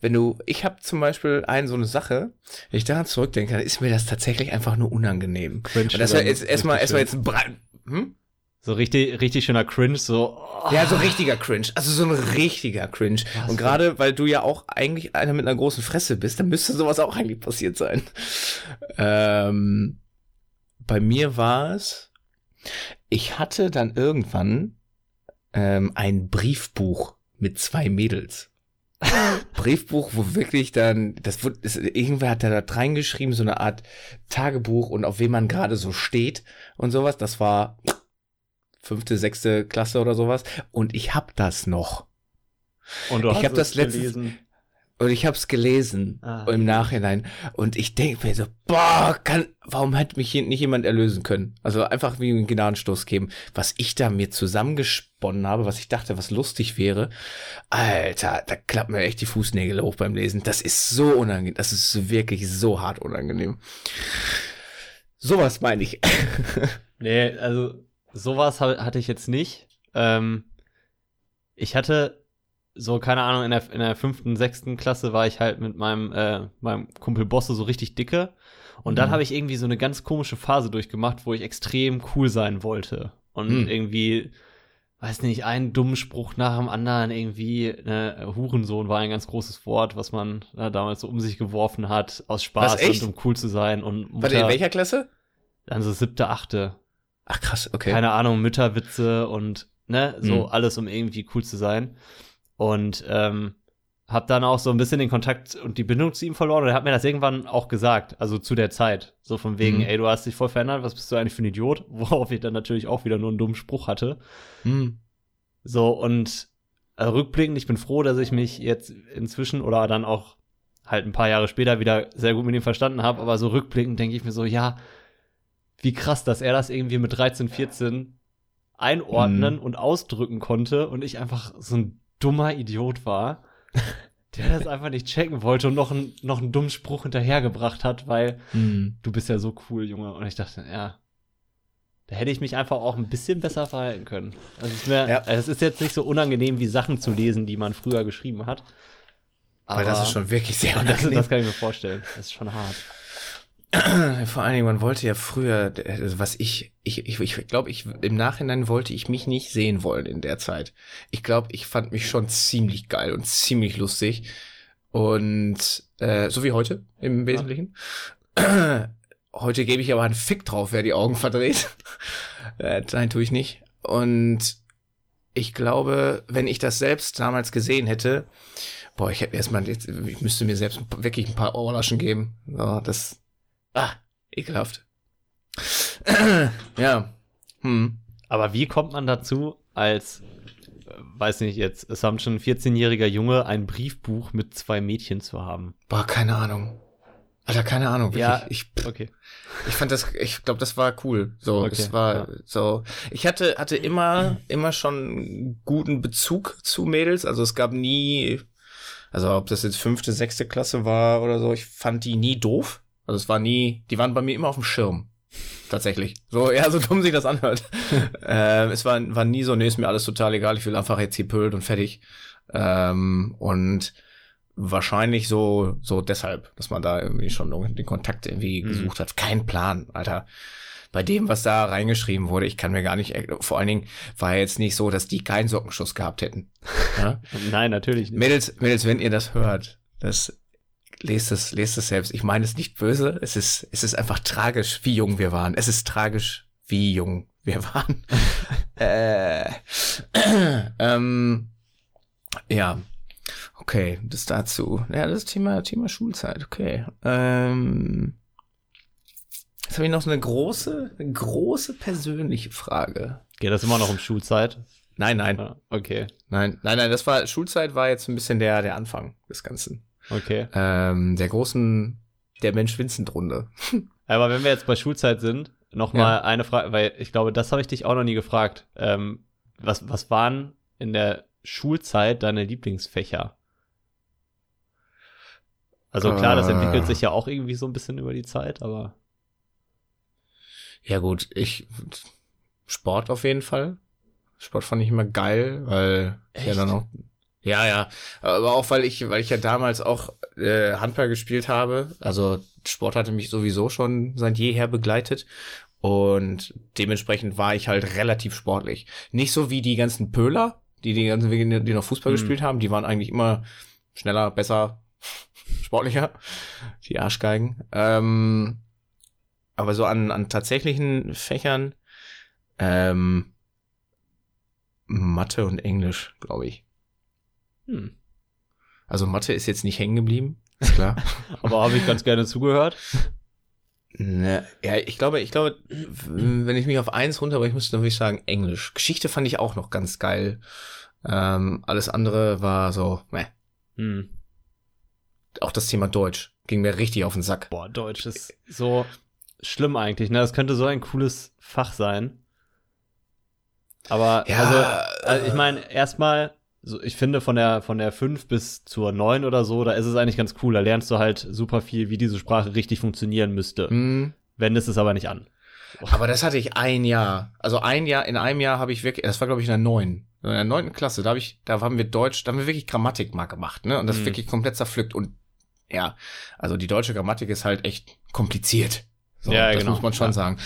wenn du, ich habe zum Beispiel eine so eine Sache, wenn ich daran zurückdenke, dann ist mir das tatsächlich einfach nur unangenehm. Cringe Und das war jetzt erstmal, erstmal jetzt ein Bra hm? So richtig, richtig schöner Cringe, so. oh, Ja, so richtiger Cringe. Also so ein richtiger Cringe. Was Und gerade, weil du ja auch eigentlich einer mit einer großen Fresse bist, dann müsste sowas auch eigentlich passiert sein. Ähm, bei mir war es, ich hatte dann irgendwann ähm, ein Briefbuch mit zwei Mädels. (laughs) Briefbuch, wo wirklich dann, das wurde, ist, irgendwer hat da reingeschrieben, so eine Art Tagebuch und auf wem man gerade so steht und sowas. Das war fünfte, sechste Klasse oder sowas. Und ich hab das noch. Und du ich hast hab das letztens- gelesen. Und ich hab's gelesen Ah. im Nachhinein. Und ich denke mir so, boah, kann, warum hat mich hier nicht jemand erlösen können? Also einfach wie einen Gnadenstoß geben. Was ich da mir zusammengesponnen habe, was ich dachte, was lustig wäre. Alter, da klappen mir echt die Fußnägel hoch beim Lesen. Das ist so unangenehm. Das ist wirklich so hart unangenehm. Sowas meine ich. (laughs) Nee, also sowas ha- hatte ich jetzt nicht. Ähm, ich hatte so, keine Ahnung, in der, in der fünften, sechsten Klasse war ich halt mit meinem, äh, meinem Kumpel Bosse so richtig dicke. Und dann Mhm. habe ich irgendwie so eine ganz komische Phase durchgemacht, wo ich extrem cool sein wollte. Und Mhm. irgendwie, weiß nicht, einen dummen Spruch nach dem anderen, irgendwie, äh, Hurensohn war ein ganz großes Wort, was man äh, damals so um sich geworfen hat, aus Spaß Was, und um cool zu sein. Und Warte, in Mutter- welcher Klasse? dann so siebte, achte Ach krass, okay. keine Ahnung, Mütterwitze und ne, so Mhm. alles, um irgendwie cool zu sein. Und ähm, hab dann auch so ein bisschen den Kontakt und die Bindung zu ihm verloren. Und er hat mir das irgendwann auch gesagt, also zu der Zeit. So von wegen, Mhm. ey, du hast dich voll verändert, was bist du eigentlich für ein Idiot? (laughs) Worauf ich dann natürlich auch wieder nur einen dummen Spruch hatte. Hm. So, und äh, rückblickend, ich bin froh, dass ich mich jetzt inzwischen oder dann auch halt ein paar Jahre später wieder sehr gut mit ihm verstanden habe. Aber so rückblickend denke ich mir so, ja, wie krass, dass er das irgendwie mit 13, 14 einordnen Mhm. und ausdrücken konnte und ich einfach so ein dummer Idiot war, der das einfach nicht checken wollte und noch, ein, noch einen dummen Spruch hinterhergebracht hat, weil Hm. du bist ja so cool, Junge. Und ich dachte, ja, da hätte ich mich einfach auch ein bisschen besser verhalten können. Also es, wär, Ja. also es ist jetzt nicht so unangenehm, wie Sachen zu lesen, die man früher geschrieben hat. Weil das ist schon wirklich sehr (laughs) das, unangenehm. das kann ich mir vorstellen. Das ist schon hart. (clears throat) Vor allen Dingen, man wollte ja früher, also was ich, ich, ich, ich glaube, ich, im Nachhinein wollte ich mich nicht sehen wollen in der Zeit. Ich glaube, ich fand mich schon ziemlich geil und ziemlich lustig. Und äh, so wie heute im Wesentlichen. (clears throat) Heute gebe ich aber einen Fick drauf, wer die Augen verdreht. (laughs) äh, nein, tue ich nicht. Und ich glaube, wenn ich das selbst damals gesehen hätte, boah, ich hätte erstmal ich müsste mir selbst wirklich ein paar Ohrlaschen geben. So, das, ah, ekelhaft. ja, hm. Aber wie kommt man dazu, als, äh, weiß nicht jetzt, Assumption, 14-jähriger Junge, ein Briefbuch mit zwei Mädchen zu haben? Boah, keine Ahnung. Alter, keine Ahnung. Wirklich. Ja, ich, Okay. ich fand das, ich glaube, das war cool. So, Okay, es war ja. so. Ich hatte hatte immer immer schon guten Bezug zu Mädels. Also es gab nie, also ob das jetzt fünfte, sechste Klasse war oder so, ich fand die nie doof. Also es war nie, die waren bei mir immer auf dem Schirm. Tatsächlich. So, ja, so dumm sich das anhört. (laughs) ähm, es war, war nie so, nee, ist mir alles total egal, ich will einfach jetzt hier pölt und fertig. Ähm, und wahrscheinlich so, so deshalb, dass man da irgendwie schon den Kontakt irgendwie Mhm. gesucht hat. Kein Plan, Alter. Bei dem, was da reingeschrieben wurde, ich kann mir gar nicht, vor allen Dingen war jetzt nicht so, dass die keinen Sockenschuss gehabt hätten. Ja? (laughs) Nein, natürlich nicht. Mädels, Mädels, wenn ihr das hört, das lest es, lest es selbst. Ich meine es nicht böse. Es ist, es ist einfach tragisch, wie jung wir waren. Es ist tragisch, wie jung wir (laughs) waren. äh, (clears throat) ähm, ja, okay, das dazu. Ja, das Thema, Thema Schulzeit. Okay. Ähm, jetzt habe ich noch so eine große, eine große persönliche Frage. Geht das immer noch um Schulzeit? Nein, nein, Ja, okay. nein, nein, nein. Das war Schulzeit war jetzt ein bisschen der der Anfang des Ganzen. Okay. ähm, der großen der Mensch Vincent Runde. (laughs) Aber wenn wir jetzt bei Schulzeit sind, noch Ja. mal eine Frage, weil ich glaube, das habe ich dich auch noch nie gefragt. Ähm, was, was waren in der Schulzeit deine Lieblingsfächer? Also klar, das entwickelt sich ja auch irgendwie so ein bisschen über die Zeit, aber Ja gut, ich Sport auf jeden Fall. Sport fand ich immer geil, weil ich ja Echt? dann auch ja, ja, aber auch weil ich weil ich ja damals auch äh, Handball gespielt habe, also Sport hatte mich sowieso schon seit jeher begleitet und dementsprechend war ich halt relativ sportlich. Nicht so wie die ganzen Pöler, die die ganzen die noch Fußball Hm. gespielt haben, die waren eigentlich immer schneller, besser, sportlicher, die Arschgeigen. Ähm, aber so an, an tatsächlichen Fächern, ähm, Mathe und Englisch, glaube ich. Hm. Also Mathe ist jetzt nicht hängen geblieben, ist klar. (laughs) aber habe ich ganz gerne zugehört. ne, ja, ich glaube, ich glaube, wenn ich mich auf eins runterbrechen müsste, dann würde ich sagen Englisch. Geschichte fand ich auch noch ganz geil. Ähm, alles andere war so, meh. Hm. Auch das Thema Deutsch ging mir richtig auf den Sack. Boah, Deutsch ist so schlimm eigentlich, ne? Das könnte so ein cooles Fach sein. Aber Ja, also, also ich äh, meine, erstmal, so, ich finde von der von der 5 bis zur 9 oder so, da ist es eigentlich ganz cool. Da lernst du halt super viel, wie diese Sprache richtig funktionieren müsste. Hm, Wendest es aber nicht an. (laughs) Aber das hatte ich ein Jahr. Also ein Jahr, in einem Jahr habe ich wirklich, das war glaube ich in der neun. In der neunten Klasse, da habe ich, da haben wir Deutsch, da haben wir wirklich Grammatik mal gemacht, ne? Und das Mhm. wirklich komplett zerpflückt. Und ja, also die deutsche Grammatik ist halt echt kompliziert. So, Ja, das genau. muss man schon Ja. sagen.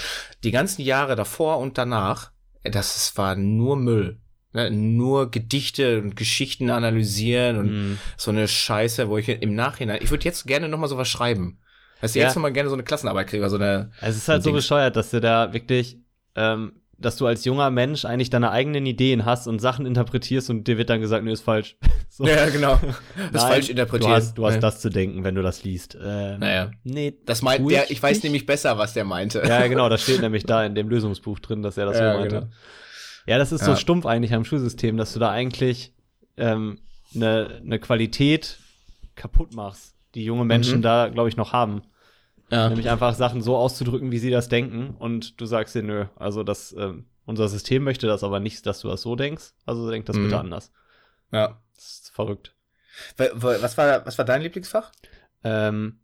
Die ganzen Jahre davor und danach, das war nur Müll. Ne? Nur Gedichte und Geschichten analysieren und Hm. so eine Scheiße, wo ich im Nachhinein, ich würde jetzt gerne noch mal sowas schreiben. Dass ich Ja. jetzt noch mal gerne so eine Klassenarbeit kriege, so eine, Es ist halt So Dings. bescheuert, dass du da wirklich, ähm, dass du als junger Mensch eigentlich deine eigenen Ideen hast und Sachen interpretierst und dir wird dann gesagt, nö, ist falsch. (laughs) So. Ja, genau. Das (laughs) Nein, falsch interpretiert. Du hast, du hast Ja. das zu denken, wenn du das liest. Ähm, Naja. Nee, Das meint der, ich weiß nicht. nämlich besser, was der meinte. Ja, genau, das steht (laughs) nämlich da in dem Lösungsbuch drin, dass er das Ja, so meinte. genau. Ja, das ist Ja. so stumpf eigentlich am Schulsystem, dass du da eigentlich ähm, eine ne Qualität kaputt machst, die junge Menschen Mhm. da, glaube ich, noch haben. Ja. Nämlich einfach Sachen so auszudrücken, wie sie das denken. Und du sagst dir, nö, also das, ähm, unser System möchte das aber nicht, dass du das so denkst. Also denk das Mhm. bitte anders. ja. Das ist verrückt. Wa- wa- Was war, was war dein Lieblingsfach? Ähm,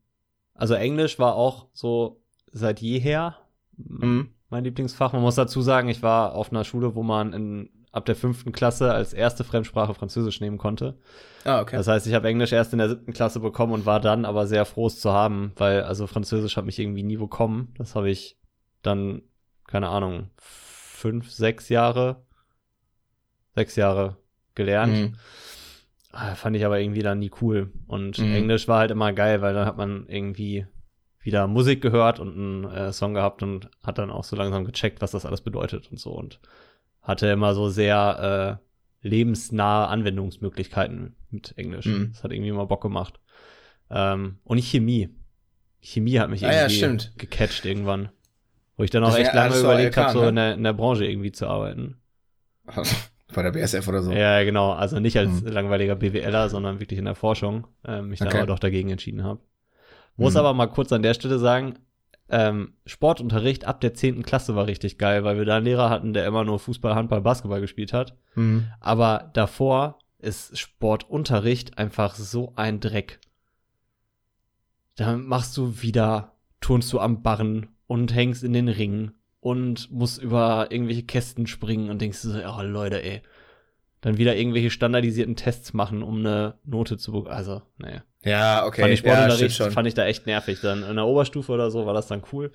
also Englisch war auch so seit jeher Mhm. Mein Lieblingsfach. Man muss dazu sagen, ich war auf einer Schule, wo man in, ab der fünften Klasse als erste Fremdsprache Französisch nehmen konnte. Ah, okay. Das heißt, ich habe Englisch erst in der siebten Klasse bekommen und war dann aber sehr froh, es zu haben, weil also Französisch hat mich irgendwie nie bekommen. Das habe ich dann, keine Ahnung, fünf, sechs Jahre, sechs Jahre gelernt. Mhm. Ah, Fand ich aber irgendwie dann nie cool. Und Mhm. Englisch war halt immer geil, weil dann hat man irgendwie wieder Musik gehört und einen äh, Song gehabt und hat dann auch so langsam gecheckt, was das alles bedeutet und so. Und hatte immer so sehr äh, lebensnahe Anwendungsmöglichkeiten mit Englisch. Mhm. Das hat irgendwie immer Bock gemacht. Ähm, und die Chemie. Chemie hat mich Ah ja, irgendwie stimmt. gecatcht irgendwann. Wo ich dann auch Das echt lange überlegt habe, so ne? in der, in der Branche irgendwie zu arbeiten. (laughs) Bei der BSF oder so. Ja, genau. Also nicht als Hm. langweiliger BWLer, sondern wirklich in der Forschung. Ähm, mich dann Okay. aber doch dagegen entschieden habe. Muss aber mal kurz an der Stelle sagen, ähm, Sportunterricht ab der 10. Klasse war richtig geil, weil wir da einen Lehrer hatten, der immer nur Fußball, Handball, Basketball gespielt hat. Mhm. Aber davor ist Sportunterricht einfach so ein Dreck. Da machst du wieder, turnst du am Barren und hängst in den Ringen und musst über irgendwelche Kästen springen und denkst so, oh Leute, ey. Dann wieder irgendwelche standardisierten Tests machen, um eine Note zu bekommen. Also, naja. Ja, okay. Fand ich ja, Sportunterricht, schon. fand ich da echt nervig. Dann in der Oberstufe oder so war das dann cool.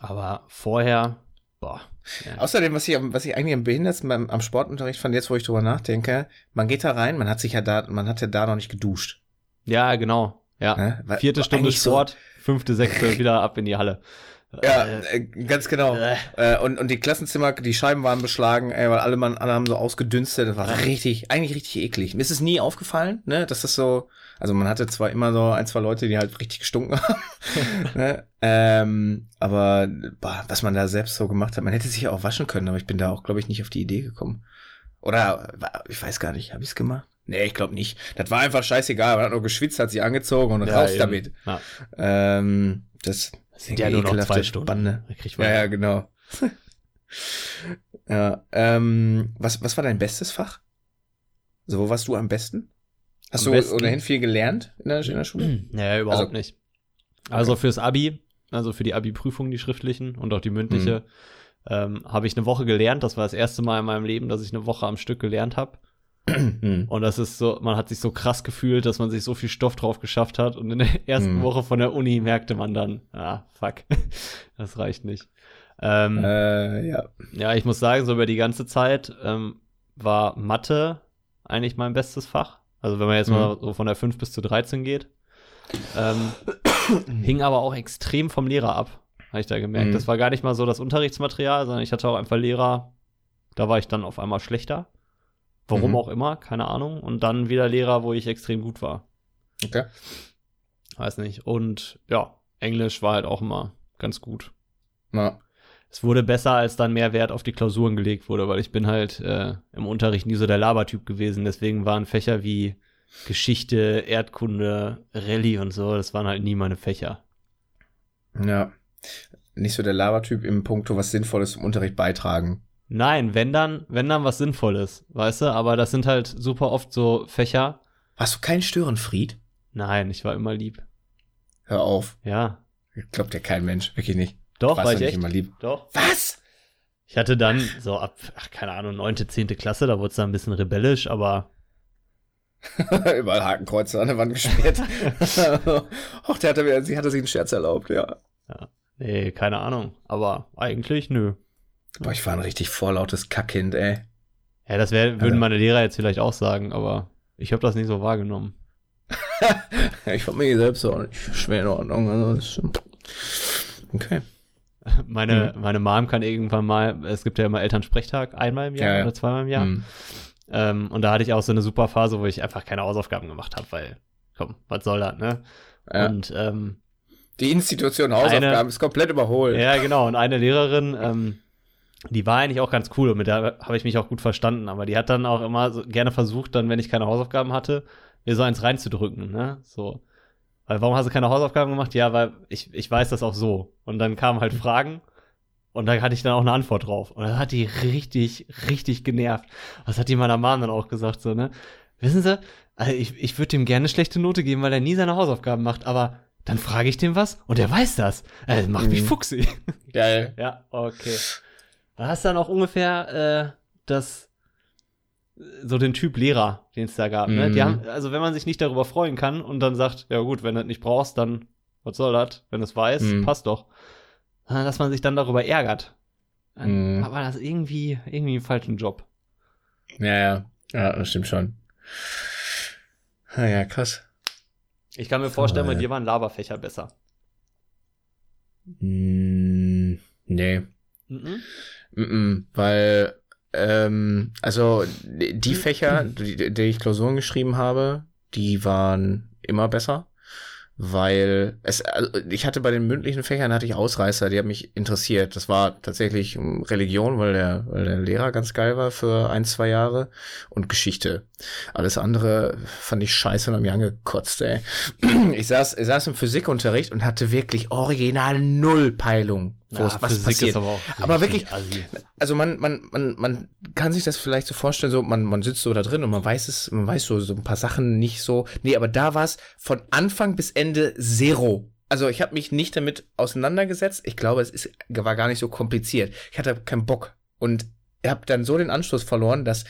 Aber vorher, boah. Ja. Außerdem, was ich, was ich eigentlich am behindertsten beim, am Sportunterricht fand, jetzt wo ich drüber nachdenke, man geht da rein, man hat sich ja da, man hat ja da noch nicht geduscht. Ja, genau. Ja. Ne? Weil- Vierte Stunde eigentlich so- Sport, fünfte, sechste wieder ab in die Halle. Ja, Äh, äh, ganz genau. äh. Äh, und, und die Klassenzimmer, die Scheiben waren beschlagen, ey, weil alle, Mann, alle haben so ausgedünstet. Das war richtig, eigentlich richtig eklig. Mir ist es nie aufgefallen, ne, dass das so, also man hatte zwar immer so ein, zwei Leute, die halt richtig gestunken haben, (laughs) ne, ähm, aber boah, was man da selbst so gemacht hat, man hätte sich ja auch waschen können, aber ich bin da auch, glaube ich, nicht auf die Idee gekommen. Oder, ich weiß gar nicht, habe ich es gemacht? Nee, ich glaube nicht. Das war einfach scheißegal. Man hat nur geschwitzt, hat sie angezogen und Ja, raus eben. damit. Ja. Ähm, das Das sind ja nur noch zwei Stunden. Bande. Ja, ja, genau. (laughs) ja, ähm, was, was war dein bestes Fach? Also, wo warst du am besten? Hast Am du besten? ohnehin viel gelernt in der, in der Schule? (clears throat) Nee, überhaupt Also- nicht. Also fürs Abi, also für die Abi-Prüfungen, die schriftlichen und auch die mündliche, Mhm. ähm, habe ich eine Woche gelernt. Das war das erste Mal in meinem Leben, dass ich eine Woche am Stück gelernt habe. Hm. Und das ist so, man hat sich so krass gefühlt, dass man sich so viel Stoff drauf geschafft hat. Und in der (laughs) ersten Mhm. Woche von der Uni merkte man dann, ah, fuck, (laughs) das reicht nicht. Ähm, Äh, ja. Ja, ich muss sagen, so über die ganze Zeit ähm, war Mathe eigentlich mein bestes Fach. Also wenn man jetzt Mhm. mal so von der 5 bis zu 13 geht. Ähm, (coughs) hing aber auch extrem vom Lehrer ab, habe ich da gemerkt. Mhm. Das war gar nicht mal so das Unterrichtsmaterial, sondern ich hatte auch einfach Lehrer, da war ich dann auf einmal schlechter. Warum Mhm. auch immer, keine Ahnung. Und dann wieder Lehrer, wo ich extrem gut war. Okay. Weiß nicht. Und ja, Englisch war halt auch immer ganz gut. Na, Es wurde besser, als dann mehr Wert auf die Klausuren gelegt wurde, weil ich bin halt äh, im Unterricht nie so der Labertyp gewesen. Deswegen waren Fächer wie Geschichte, Erdkunde, Rallye und so, das waren halt nie meine Fächer. ja. Nicht so der Labertyp im Punkto, was Sinnvolles zum Unterricht beitragen. Nein, wenn dann, wenn dann was Sinnvolles, weißt du? Aber das sind halt super oft so Fächer. Hast du keinen Störenfried? Nein, ich war immer lieb. Hör auf. Ja. Glaubt ja kein Mensch. Wirklich nicht. Doch, Warst war du ich nicht echt. immer lieb. Doch. Was? Ich hatte dann so ab, ach, keine Ahnung, neunte, zehnte Klasse, da wurde es dann ein bisschen rebellisch, aber (laughs) Überall Hakenkreuze an der Wand gesperrt. (laughs) Och, der hatte, sie hatte sich einen Scherz erlaubt, ja. nee, keine Ahnung. Aber eigentlich nö. Boah, ich war ein richtig vorlautes Kackkind, ey. Ja, das wär, würden Also- meine Lehrer jetzt vielleicht auch sagen, aber ich habe das nicht so wahrgenommen. (laughs) ich fand mich selbst auch nicht schwer in Ordnung. Also okay. (laughs) Meine, Mhm. meine Mom kann irgendwann mal, es gibt ja immer Elternsprechtag, einmal im Jahr Ja, ja. oder zweimal im Jahr. Hm. Ähm, und da hatte ich auch so eine super Phase, wo ich einfach keine Hausaufgaben gemacht habe, weil, komm, was soll das, ne? Ja. Und ähm, Die Institution Hausaufgaben Eine- ist komplett überholt. ja, genau, und eine Lehrerin, ähm, die war eigentlich auch ganz cool und mit der habe ich mich auch gut verstanden, aber die hat dann auch immer so gerne versucht, dann, wenn ich keine Hausaufgaben hatte, mir so eins reinzudrücken, ne? So. Weil warum hast du keine Hausaufgaben gemacht? Ja, weil ich, ich weiß das auch so. Und dann kamen halt Fragen und da hatte ich dann auch eine Antwort drauf. Und das hat die richtig, richtig genervt. Was hat die meiner Mom dann auch gesagt, so, ne? Wissen Sie, also ich, ich würde dem gerne eine schlechte Note geben, weil er nie seine Hausaufgaben macht, aber dann frage ich dem was und er weiß das. Das macht mich Mhm. fuchsig. Geil. (laughs) Ja, okay. Da hast du dann auch ungefähr äh, das so den Typ Lehrer, den es da gab. Ne? Die Mhm. haben, also wenn man sich nicht darüber freuen kann und dann sagt, ja gut, wenn du das nicht brauchst, dann was soll das? Wenn du es weiß, Mhm. passt doch. Sondern Dass man sich dann darüber ärgert. Dann Mhm. war das irgendwie, irgendwie einen falschen Job. Ja, ja. Ja, das stimmt schon. Ah, ja, krass. Ich kann mir vorstellen, bei ja. dir waren Laberfächer besser. Hm, nee. Mhm. Mm-mm, weil, ähm, also die die Fächer, die, die ich Klausuren geschrieben habe, die waren immer besser. weil es, also ich hatte bei den mündlichen Fächern hatte ich Ausreißer, die haben mich interessiert. Das war tatsächlich Religion, weil der, weil der Lehrer ganz geil war für ein, zwei Jahre und Geschichte. Alles andere fand ich scheiße und hab mich angekotzt, ey. (clears throat) Ich saß, ich saß im Physikunterricht und hatte wirklich original null Peilung, ja, was Physik passiert. aber, aber wirklich, also man, man, man, man kann sich das vielleicht so vorstellen, so man, man sitzt so da drin und man weiß es, man weiß so, so ein paar Sachen nicht so. Nee, aber da war es von Anfang bis Ende zero. Also ich habe mich nicht damit auseinandergesetzt. Ich glaube, es ist, war gar nicht so kompliziert. Ich hatte keinen Bock und habe dann so den Anschluss verloren, dass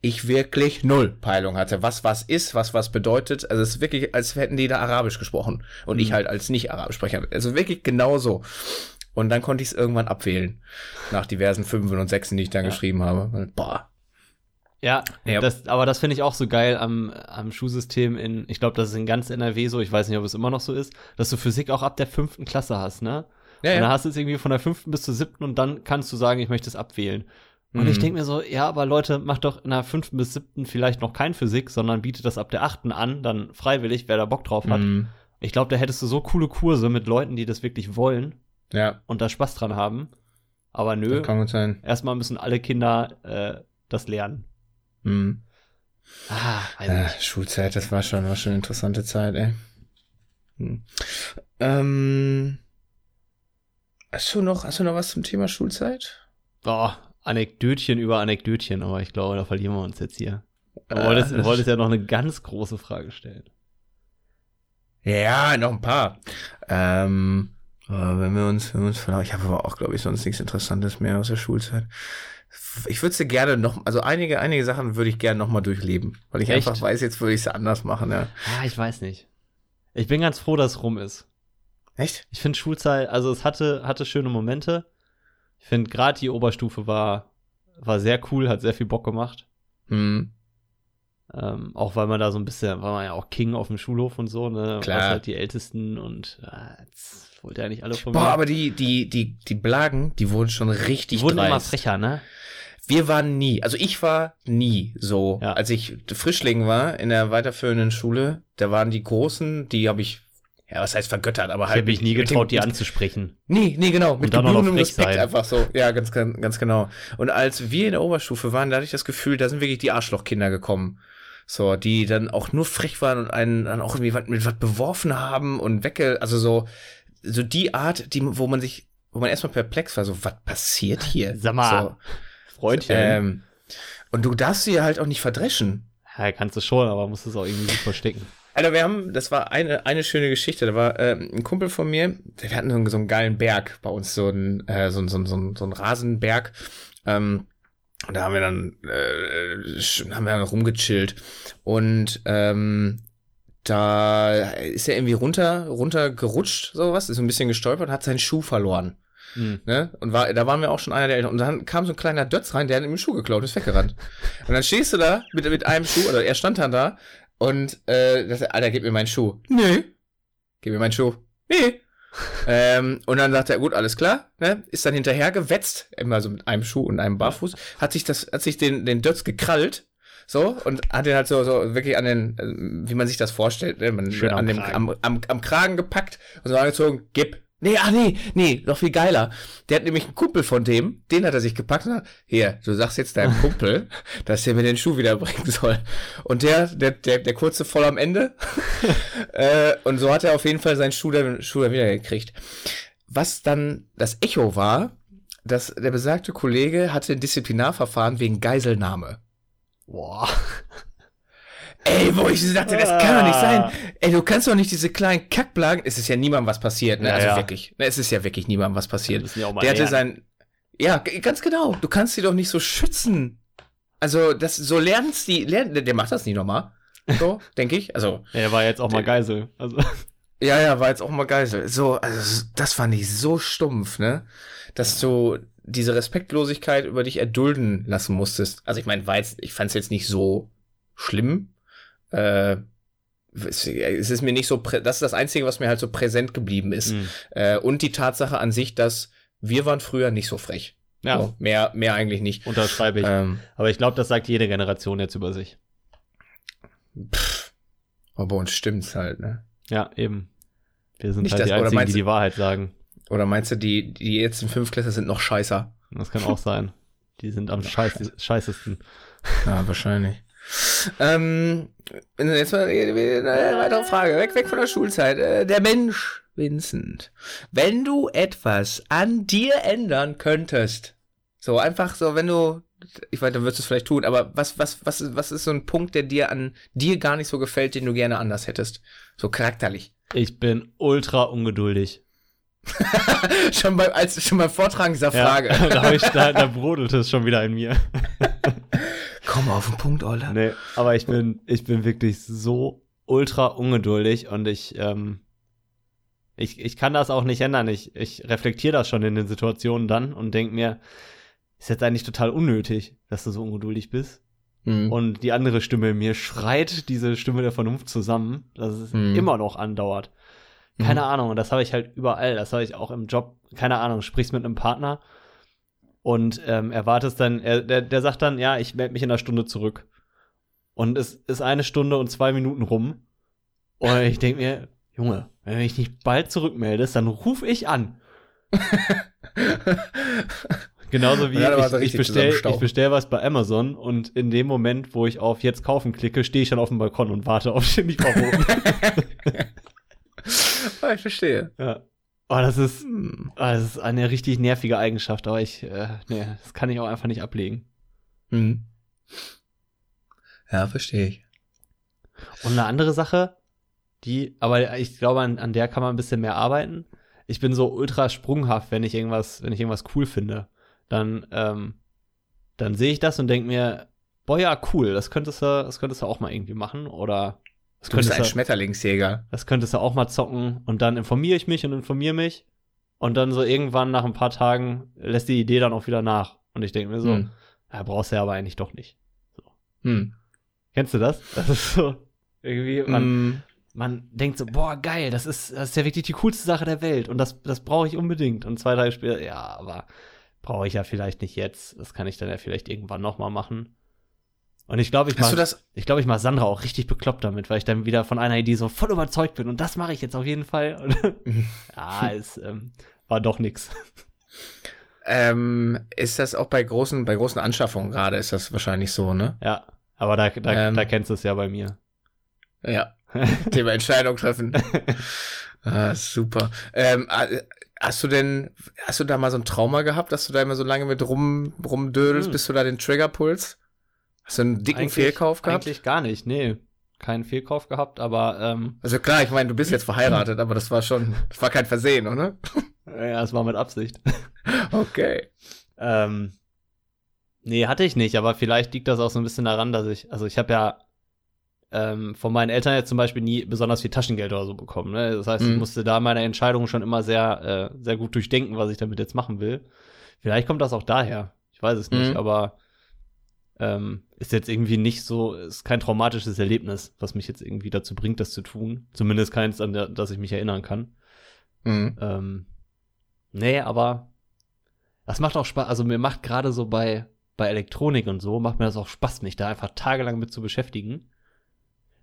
ich wirklich null Peilung hatte, was was ist, was was bedeutet. Also es ist wirklich, als hätten die da Arabisch gesprochen und mhm. ich halt als Nicht-Arabisch-Sprecher. Also wirklich genauso. Und dann konnte ich es irgendwann abwählen. Nach diversen Fünfen und Sechsen, die ich dann ja. geschrieben habe. Boah. Ja, ja. Das, aber das finde ich auch so geil am, am Schulsystem in, ich glaube, das ist in ganz NRW so, ich weiß nicht, ob es immer noch so ist, dass du Physik auch ab der fünften Klasse hast, ne? Ja, und dann hast du es irgendwie von der fünften bis zur siebten und dann kannst du sagen, ich möchte es abwählen. Und mhm. ich denke mir so, ja, aber Leute, macht doch in der fünften bis siebten vielleicht noch kein Physik, sondern bietet das ab der achten an, dann freiwillig, wer da Bock drauf hat. Mhm. Ich glaube, da hättest du so coole Kurse mit Leuten, die das wirklich wollen. Ja. Und da Spaß dran haben. Aber nö. kann gut sein. Erstmal müssen alle Kinder äh, das lernen. Mhm. Ah, ja, Schulzeit, das war schon, war schon eine interessante Zeit, ey. Hm. Ähm, hast du noch, hast du noch was zum Thema Schulzeit? Boah, Anekdötchen über Anekdötchen, aber ich glaube, da verlieren wir uns jetzt hier. Du äh, wolltest, du wolltest ja noch eine ganz große Frage stellen. Ja, noch ein paar. Ähm, wenn wir uns, wenn wir uns, ich habe aber auch, glaube ich, sonst nichts Interessantes mehr aus der Schulzeit. Ich würde sie gerne noch, also einige, einige Sachen würde ich gerne noch mal durchleben, weil ich Echt? einfach weiß, jetzt würde ich sie anders machen, ja. Ja, ich weiß nicht. Ich bin ganz froh, dass es rum ist. Echt? Ich finde Schulzeit, also es hatte, hatte schöne Momente. Ich finde gerade die Oberstufe war, war sehr cool, hat sehr viel Bock gemacht. Mhm. Ähm, auch weil man da so ein bisschen, war man ja auch King auf dem Schulhof und so, ne? Klar. Was halt die Ältesten und äh, wollte ja nicht alle von Boah, mir. aber die, die, die, die Blagen, die wurden schon richtig Die wurden dreist. immer frecher, ne? Wir waren nie, also ich war nie so. Ja. Als ich Frischling war in der weiterführenden Schule, da waren die Großen, die habe ich ja, was heißt vergöttert, aber halt. Ich habe mich nie getraut, die anzusprechen. Nee, nee, genau. Mit gebührendem Respekt sein. einfach so. Ja, ganz, ganz, ganz genau. Und als wir in der Oberstufe waren, da hatte ich das Gefühl, da sind wirklich die Arschlochkinder gekommen. So, die dann auch nur frech waren und einen dann auch irgendwie mit was beworfen haben und wegge, also so, so die Art, die, wo man sich, wo man erstmal perplex war, so, was passiert hier? Sag mal, so, Freundchen. Ähm, und du darfst sie halt auch nicht verdreschen. Ja, kannst du schon, aber musst es auch irgendwie gut verstecken. Alter, wir haben, das war eine, eine schöne Geschichte. Da war äh, ein Kumpel von mir, wir hatten so, so einen geilen Berg bei uns, so ein, äh, so, so, so, so ein Rasenberg. Ähm, und da haben wir dann, äh, haben wir dann rumgechillt. Und ähm, da ist er irgendwie runter, runter gerutscht, sowas, ist so ein bisschen gestolpert, hat seinen Schuh verloren. Mhm. Ne? Und war, da waren wir auch schon einer der Eltern. Und dann kam so ein kleiner Dötz rein, der hat ihm den Schuh geklaut, ist weggerannt. und dann stehst du da mit, mit einem Schuh, oder er stand dann da und äh, das, Alter, gib mir meinen Schuh. Nee. Gib mir meinen Schuh. Nee. ähm, und dann sagt er, gut, alles klar, ne? Ist dann hinterher gewetzt, immer so mit einem Schuh und einem Barfuß, hat sich das, hat sich den, den Dötz gekrallt, so, und hat den halt so, so wirklich an den, wie man sich das vorstellt, ne? Man, Schön an dem, am, am, am Kragen gepackt und so angezogen, gib. Nee, ah nee, nee, noch viel geiler. Der hat nämlich einen Kumpel von dem, den hat er sich gepackt und sagt, hier, du sagst jetzt deinem (laughs) Kumpel, dass der mir den Schuh wiederbringen soll. Und der, der, der, der kurze voll am Ende. (laughs) äh, und so hat er auf jeden Fall seinen Schuh dann, Schuh dann wieder gekriegt. Was dann das Echo war, dass der besagte Kollege hatte ein Disziplinarverfahren wegen Geiselnahme. Boah. Ey, wo ich dachte, das kann doch nicht sein. Ey, du kannst doch nicht diese kleinen Kackblagen. Es ist ja niemandem was passiert, ne? Ja, also ja. wirklich. Ne, es ist ja wirklich niemandem was passiert. Der hatte lernen. sein. Ja, ganz genau. Du kannst sie doch nicht so schützen. Also, das, so lernst die, lernen, der macht das nicht nochmal. So, (laughs) denke ich. Also. Er war jetzt auch mal Geisel. Also. Ja, ja, war jetzt auch mal Geisel. So, also, das fand ich so stumpf, ne? Dass du diese Respektlosigkeit über dich erdulden lassen musstest. Also, ich meine, ich fand es jetzt nicht so schlimm, äh, es ist mir nicht so, das ist das Einzige, was mir halt so präsent geblieben ist. Mhm. Äh, und die Tatsache an sich, dass wir waren früher nicht so frech. Ja. So, mehr, mehr eigentlich nicht. Unterschreibe ich. Ähm, Aber ich glaube, das sagt jede Generation jetzt über sich. Pff, aber bei uns stimmt's halt, ne? Ja, eben. Wir sind Nicht halt das- die oder Einzigen, meinst die du- die Wahrheit sagen. Oder meinst du, die, die jetzt in Fünftklässler sind noch scheißer? Das kann auch sein. Die sind am scheiß scheißesten. Ja, wahrscheinlich. Ähm, jetzt mal eine weitere Frage. Weg, weg von der Schulzeit. Äh, Der Mensch, Vincent. Wenn du etwas an dir ändern könntest, so einfach so, wenn du, ich weiß, dann würdest du es vielleicht tun, aber was, was, was, ist- was ist so ein Punkt, der dir an dir gar nicht so gefällt, den du gerne anders hättest? So charakterlich. Ich bin ultra ungeduldig. Schon beim, als, schon beim Vortragen dieser Frage. Ja, (laughs) da, ich, da, da brodelt es schon wieder in mir. (laughs) Komm auf den Punkt, Olle. Nee, aber ich bin, ich bin wirklich so ultra ungeduldig und ich, ähm, ich, ich kann das auch nicht ändern. Ich, ich reflektiere das schon in den Situationen dann und denke mir, ist jetzt eigentlich total unnötig, dass du so ungeduldig bist. Mhm. Und die andere Stimme in mir schreit diese Stimme der Vernunft zusammen, dass es Mhm. immer noch andauert. Keine Mhm. Ahnung, und das habe ich halt überall. Das habe ich auch im Job. Keine Ahnung, sprichst mit einem Partner und ähm, erwartest dann, er, der, der sagt dann, ja, ich melde mich in einer Stunde zurück. Und es ist eine Stunde und zwei Minuten rum. Und ich denke mir, Junge, wenn du dich nicht bald zurückmeldest, dann ruf ich an. (laughs) Genauso wie aber ich, ich richtig bestell, zusammenstauchen. ich bestell was bei Amazon und in dem Moment, wo ich auf jetzt kaufen klicke, stehe ich dann auf dem Balkon und warte auf den Lieferboten. (laughs) (laughs) Ah, ich verstehe. ja. Oh, das ist, Hm. oh, das ist eine richtig nervige Eigenschaft, aber ich, äh, nee, das kann ich auch einfach nicht ablegen. Hm. Ja, verstehe ich. Und eine andere Sache, die, aber ich glaube, an, an der kann man ein bisschen mehr arbeiten. Ich bin so ultra sprunghaft, wenn ich irgendwas, wenn ich irgendwas cool finde. Dann, ähm, dann sehe ich das und denke mir, boah, ja, cool, das könntest du, das könntest du auch mal irgendwie machen. Oder das Du bist könntest ein Schmetterlingsjäger. das könntest du auch mal zocken. Und dann informiere ich mich und informiere mich. Und dann so irgendwann nach ein paar Tagen lässt die Idee dann auch wieder nach. Und ich denke mir so, Hm. ja, brauchst du ja aber eigentlich doch nicht. Hm. Kennst du das? Das ist so irgendwie, man, Hm. man denkt so, boah, geil, das ist, das ist ja wirklich die coolste Sache der Welt und das, das brauche ich unbedingt. Und zwei Tage später, ja, aber brauche ich ja vielleicht nicht jetzt. Das kann ich dann ja vielleicht irgendwann nochmal machen. Und ich glaube, ich mach, das? ich glaube, ich mache Sandra auch richtig bekloppt damit, weil ich dann wieder von einer Idee so voll überzeugt bin und das mache ich jetzt auf jeden Fall. Und (laughs) ja, es ähm, war doch nix. Ähm, ist das auch bei großen, bei großen Anschaffungen gerade, ist das wahrscheinlich so, ne? Ja, aber da, da, Ähm. da kennst du es ja bei mir. Ja. (laughs) Thema Entscheidung treffen. (laughs) ah, super. Ähm, äh, hast du denn, hast du da mal so ein Trauma gehabt, dass du da immer so lange mit rum, rumdödelst, Hm. bis du da den Trigger pulst? Hast du einen dicken Eigentlich- Fehlkauf gehabt? Eigentlich gar nicht, nee. Keinen Fehlkauf gehabt, aber ähm, Also klar, ich meine, du bist jetzt verheiratet, aber das war schon, das war kein Versehen, oder? (laughs) ja, es war mit Absicht. (laughs) Okay. Ähm, nee, hatte ich nicht, aber vielleicht liegt das auch so ein bisschen daran, dass ich, also ich habe ja ähm, von meinen Eltern jetzt zum Beispiel nie besonders viel Taschengeld oder so bekommen. Ne? Das heißt, ich Mhm. musste da meine Entscheidungen schon immer sehr, äh, sehr gut durchdenken, was ich damit jetzt machen will. Vielleicht kommt das auch daher. Ich weiß es nicht, Mhm. aber ähm, ist jetzt irgendwie nicht so, ist kein traumatisches Erlebnis, was mich jetzt irgendwie dazu bringt, das zu tun. Zumindest keins, an der, das ich mich erinnern kann. Mhm. Ähm, nee, aber das macht auch Spaß. Also mir macht gerade so bei, bei Elektronik und so, macht mir das auch Spaß, mich da einfach tagelang mit zu beschäftigen.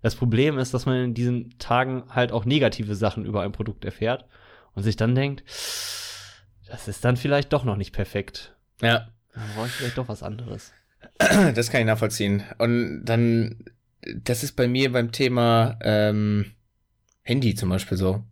Das Problem ist, dass man in diesen Tagen halt auch negative Sachen über ein Produkt erfährt und sich dann denkt, das ist dann vielleicht doch noch nicht perfekt. Ja. Dann brauche ich vielleicht doch was anderes. (clears throat) Das kann ich nachvollziehen. Und dann, das ist bei mir beim Thema ähm, Handy zum Beispiel so.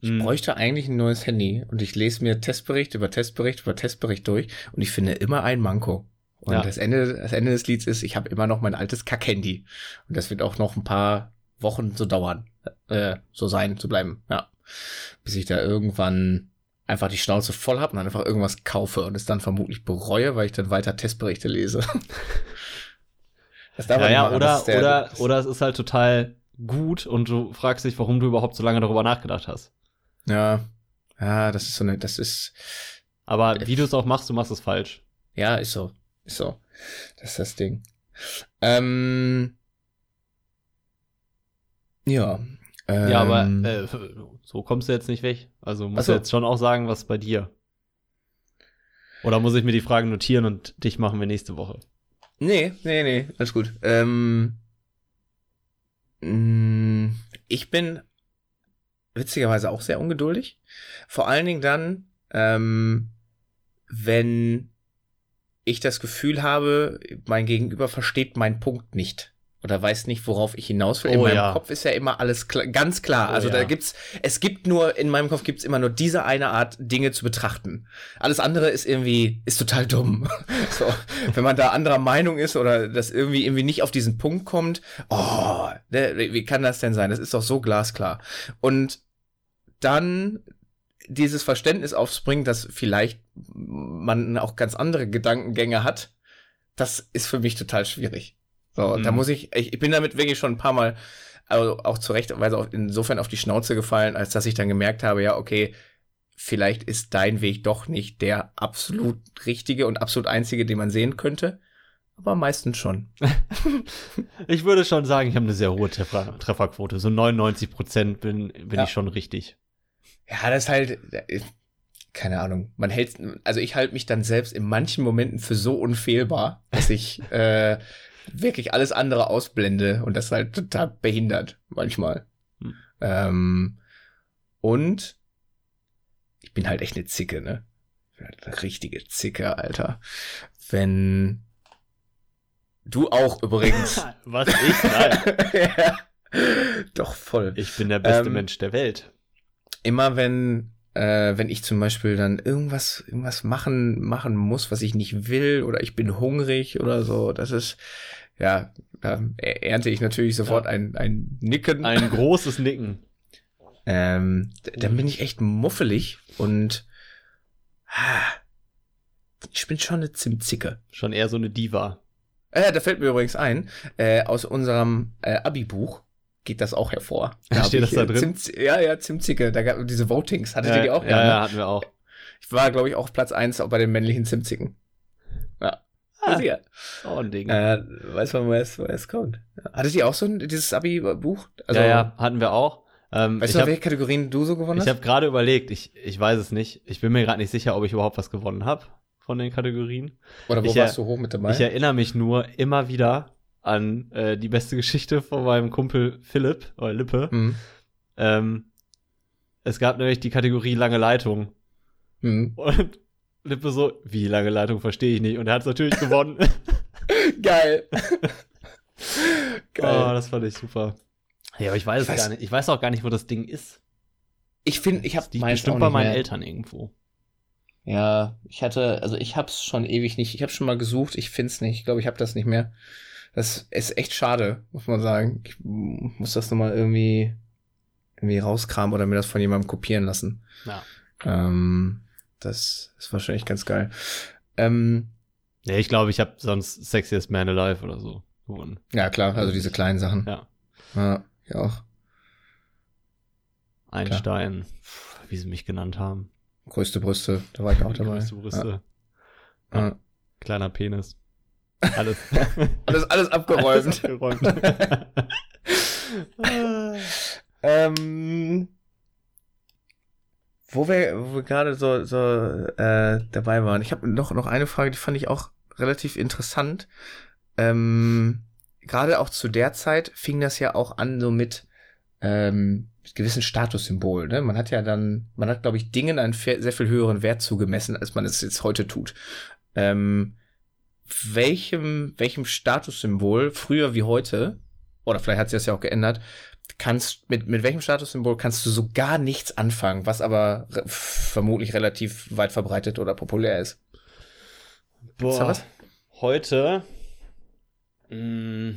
Ich Mhm. bräuchte eigentlich ein neues Handy und ich lese mir Testbericht über Testbericht über Testbericht durch und ich finde immer ein Manko. Und Ja. das, Ende, das Ende des Lieds ist, ich habe immer noch mein altes Kack-Handy. Und das wird auch noch ein paar Wochen so dauern, äh, so sein, zu bleiben, ja. Bis ich da irgendwann einfach die Schnauze voll habe und dann einfach irgendwas kaufe und es dann vermutlich bereue, weil ich dann weiter Testberichte lese. (laughs) Das Ja, ja, oder, der- oder, oder es ist halt total gut und du fragst dich, warum du überhaupt so lange darüber nachgedacht hast. Ja, ja, das ist so eine, das ist, Aber wie du es auch machst, du machst es falsch. Ja, ist so. Ist so. Das ist das Ding. Ähm, ja. Ähm, Ja, aber äh, so kommst du jetzt nicht weg. Also musst Ach so. du jetzt schon auch sagen, was bei dir. Oder muss ich mir die Fragen notieren und dich machen wir nächste Woche? Nee, nee, nee, alles gut. Ähm, mh, ich bin witzigerweise auch sehr ungeduldig. Vor allen Dingen dann, ähm, wenn ich das Gefühl habe, mein Gegenüber versteht meinen Punkt nicht oder weiß nicht, worauf ich hinaus will. In Oh, meinem ja. Kopf ist ja immer alles klar, ganz klar. Oh, also da ja. gibt's, es gibt nur, in meinem Kopf gibt's immer nur diese eine Art, Dinge zu betrachten. Alles andere ist irgendwie, ist total dumm. (laughs) so, wenn man da anderer Meinung ist oder das irgendwie, irgendwie nicht auf diesen Punkt kommt, oh, ne, wie kann das denn sein? Das ist doch so glasklar. Und dann dieses Verständnis aufspringt, dass vielleicht man auch ganz andere Gedankengänge hat, das ist für mich total schwierig. So, Mhm. da muss ich, ich, ich bin damit wirklich schon ein paar Mal also auch zurechtweise auch insofern auf die Schnauze gefallen, als dass ich dann gemerkt habe, ja, okay, vielleicht ist dein Weg doch nicht der absolut richtige und absolut einzige, den man sehen könnte. Aber meistens schon. (laughs) Ich würde schon sagen, ich habe eine sehr hohe Treffer Trefferquote. So 99 Prozent bin, bin Ja. ich schon richtig. Ja, das ist halt, keine Ahnung. Man hält, also ich halte mich dann selbst in manchen Momenten für so unfehlbar, dass ich (laughs) äh, wirklich alles andere ausblende und das halt total behindert manchmal. Hm. Ähm, und ich bin halt echt eine Zicke, ne? Ich bin halt Eine richtige Zicke, Alter. Wenn du auch (laughs) übrigens. Was ich? Nein. (laughs) ja, doch voll Ich bin der beste Ähm, Mensch der Welt. immer wenn äh, wenn ich zum Beispiel dann irgendwas irgendwas machen machen muss, was ich nicht will oder ich bin hungrig oder so, das ist ja da ernte ich natürlich sofort Ja. ein ein Nicken. Ein großes Nicken. ähm, dann bin ich echt muffelig und ah, ich bin schon eine Zimtzicke. Schon eher so eine Diva. Äh, da fällt mir übrigens ein, äh, aus unserem äh, Abi-Buch geht das auch hervor. (laughs) Steht hab ich, das da äh, drin? Zimtz, ja, ja, Zimtzicke. Da gab diese Votings. Hattet ihr ja, die auch? Ja, ne? ja, hatten wir auch. Ich war, glaube ich, auch auf Platz 1 auch bei den männlichen Zimtzicken. Ja. (laughs) auch ein Ding. Äh, weiß man, woher es, woher es kommt. Hattet ihr auch so ein, dieses Abi-Buch? Also, ja, ja, hatten wir auch. Ähm, Weißt ich du, habe welche Kategorien du so gewonnen hast? hab gerade überlegt, ich, ich weiß es nicht. Ich bin mir gerade nicht sicher, ob ich überhaupt was gewonnen habe von den Kategorien. Oder wo ich warst er- du hoch mit dabei? Ich erinnere mich nur immer wieder an äh, die beste Geschichte von meinem Kumpel Philipp, oder Lippe. Mhm. Ähm, es gab nämlich die Kategorie lange Leitung. Mhm. Und Lippe so, wie lange Leitung verstehe ich nicht. Und er hat es natürlich (laughs) gewonnen. Geil. (laughs) oh, Geil. das fand ich super. Ja, aber ich weiß Ich es weiß- gar nicht. Ich weiß auch gar nicht, wo das Ding ist. ich finde, ich habe liegt bestimmt bei meinen Eltern irgendwo. Ja, ich hatte, also ich hab's schon ewig nicht. Ich habe schon mal gesucht, ich find's nicht. Ich glaube, ich habe das nicht mehr. Das ist echt schade, muss man sagen. Ich muss das nochmal irgendwie, irgendwie rauskramen oder mir das von jemandem kopieren lassen. Ja. Ähm, das ist wahrscheinlich ganz geil. Ähm, Ja, ich glaube, ich habe sonst Sexiest Man Alive oder so gewonnen. ja, klar, also diese kleinen Sachen. Ja. Ja, ich auch. Einstein, Pff, wie sie mich genannt haben. Größte Brüste, da war ich auch dabei. Größte Brüste, Ja. Ja. kleiner Penis. Alles. Alles, (laughs) alles Alles abgeräumt. abgeräumt. (laughs) (laughs) Ähm, wo wir, wo wir gerade so, so äh, dabei waren. Ich habe noch, noch eine Frage, die fand ich auch relativ interessant. Ähm, gerade auch zu der Zeit fing das ja auch an so mit ähm, gewissen Statussymbolen. Ne? Man hat ja dann, man hat, glaube ich, Dingen einen sehr viel höheren Wert zugemessen, als man es jetzt heute tut. Ähm, welchem, welchem Statussymbol, früher wie heute, oder vielleicht hat sich das ja auch geändert, kannst, mit, mit welchem Statussymbol kannst du so gar nichts anfangen, was aber re vermutlich relativ weit verbreitet oder populär ist? Boah, was? heute mh,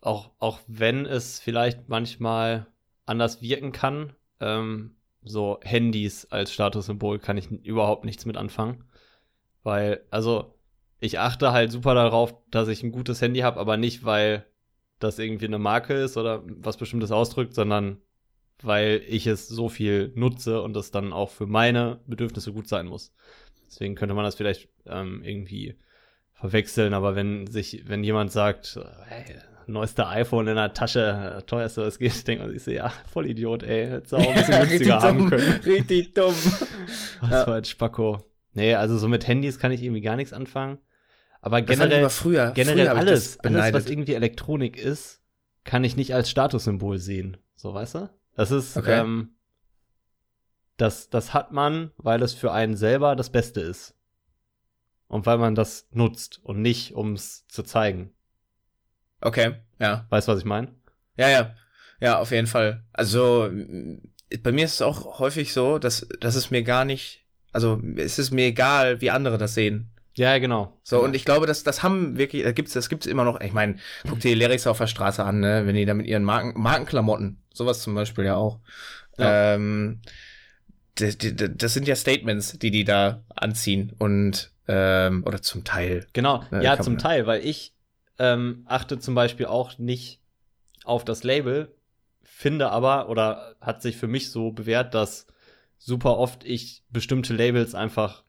auch, auch wenn es vielleicht manchmal anders wirken kann, ähm, so Handys als Statussymbol kann ich überhaupt nichts mit anfangen. Weil, also, ich achte halt super darauf, dass ich ein gutes Handy habe, aber nicht, weil das irgendwie eine Marke ist oder was bestimmtes ausdrückt, sondern weil ich es so viel nutze und es dann auch für meine Bedürfnisse gut sein muss. Deswegen könnte man das vielleicht ähm, irgendwie verwechseln, aber wenn sich, wenn jemand sagt, hey, neueste iPhone in der Tasche, teuerste, was geht, denkt man sich so, ja, voll Idiot, ey, hättest du auch ein bisschen (laughs) günstiger haben dumm, können. richtig dumm. (laughs) Was Ja. war ein Spacko. Nee, also so mit Handys kann ich irgendwie gar nichts anfangen. Aber Das generell, früher, generell früher alles, alles, was irgendwie Elektronik ist, kann ich nicht als Statussymbol sehen. So, weißt du? Das ist, Okay. ähm, das, das hat man, weil es für einen selber das Beste ist. Und weil man das nutzt und nicht, um es zu zeigen. Okay, ja. Weißt du, was ich meine? Ja, ja. Ja, auf jeden Fall. Also, bei mir ist es auch häufig so, dass, dass es mir gar nicht, also es ist mir egal, wie andere das sehen. Ja, genau. So, und ich glaube, das, das haben wirklich, da gibt's, das gibt's immer noch, ich meine, guck dir die Lyrics auf der Straße an, ne, wenn die da mit ihren Marken, Markenklamotten, sowas zum Beispiel ja auch. Ja. Ähm, das, das, sind ja Statements, die die da anziehen und, ähm, oder zum Teil. Genau, Ja, ja, zum Teil, weil ich ähm, achte zum Beispiel auch nicht auf das Label, finde aber, oder hat sich für mich so bewährt, dass super oft ich bestimmte Labels einfach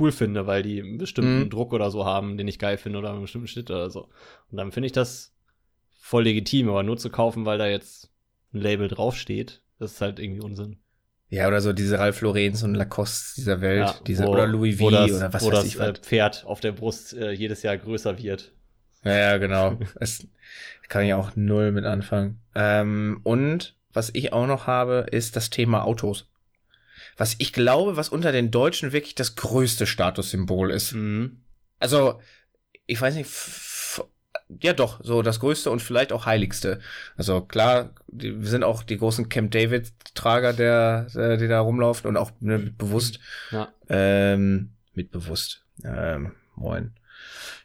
cool finde, weil die einen bestimmten Mhm. Druck oder so haben, den ich geil finde oder einen bestimmten Schnitt oder so. Und dann finde ich das voll legitim, aber nur zu kaufen, weil da jetzt ein Label draufsteht, das ist halt irgendwie Unsinn. Ja, oder so diese Ralph Lauren's und Lacoste dieser Welt, Ja, diese, wo- oder Louis V wo das, oder was wo weiß das ich äh, was. Pferd auf der Brust äh, jedes Jahr größer wird. Ja, ja, genau. (laughs) Es kann ich auch null mit anfangen. Ähm, und was ich auch noch habe, ist das Thema Autos. Was ich glaube, was unter den Deutschen wirklich das größte Statussymbol ist. Mhm. Also, ich weiß nicht, ja doch, so das größte und vielleicht auch heiligste. Also klar, die, wir sind auch die großen Camp David-Trager, der, der, die da rumlaufen und auch ne, bewusst. Ja. Ähm, mit bewusst. Ähm, moin.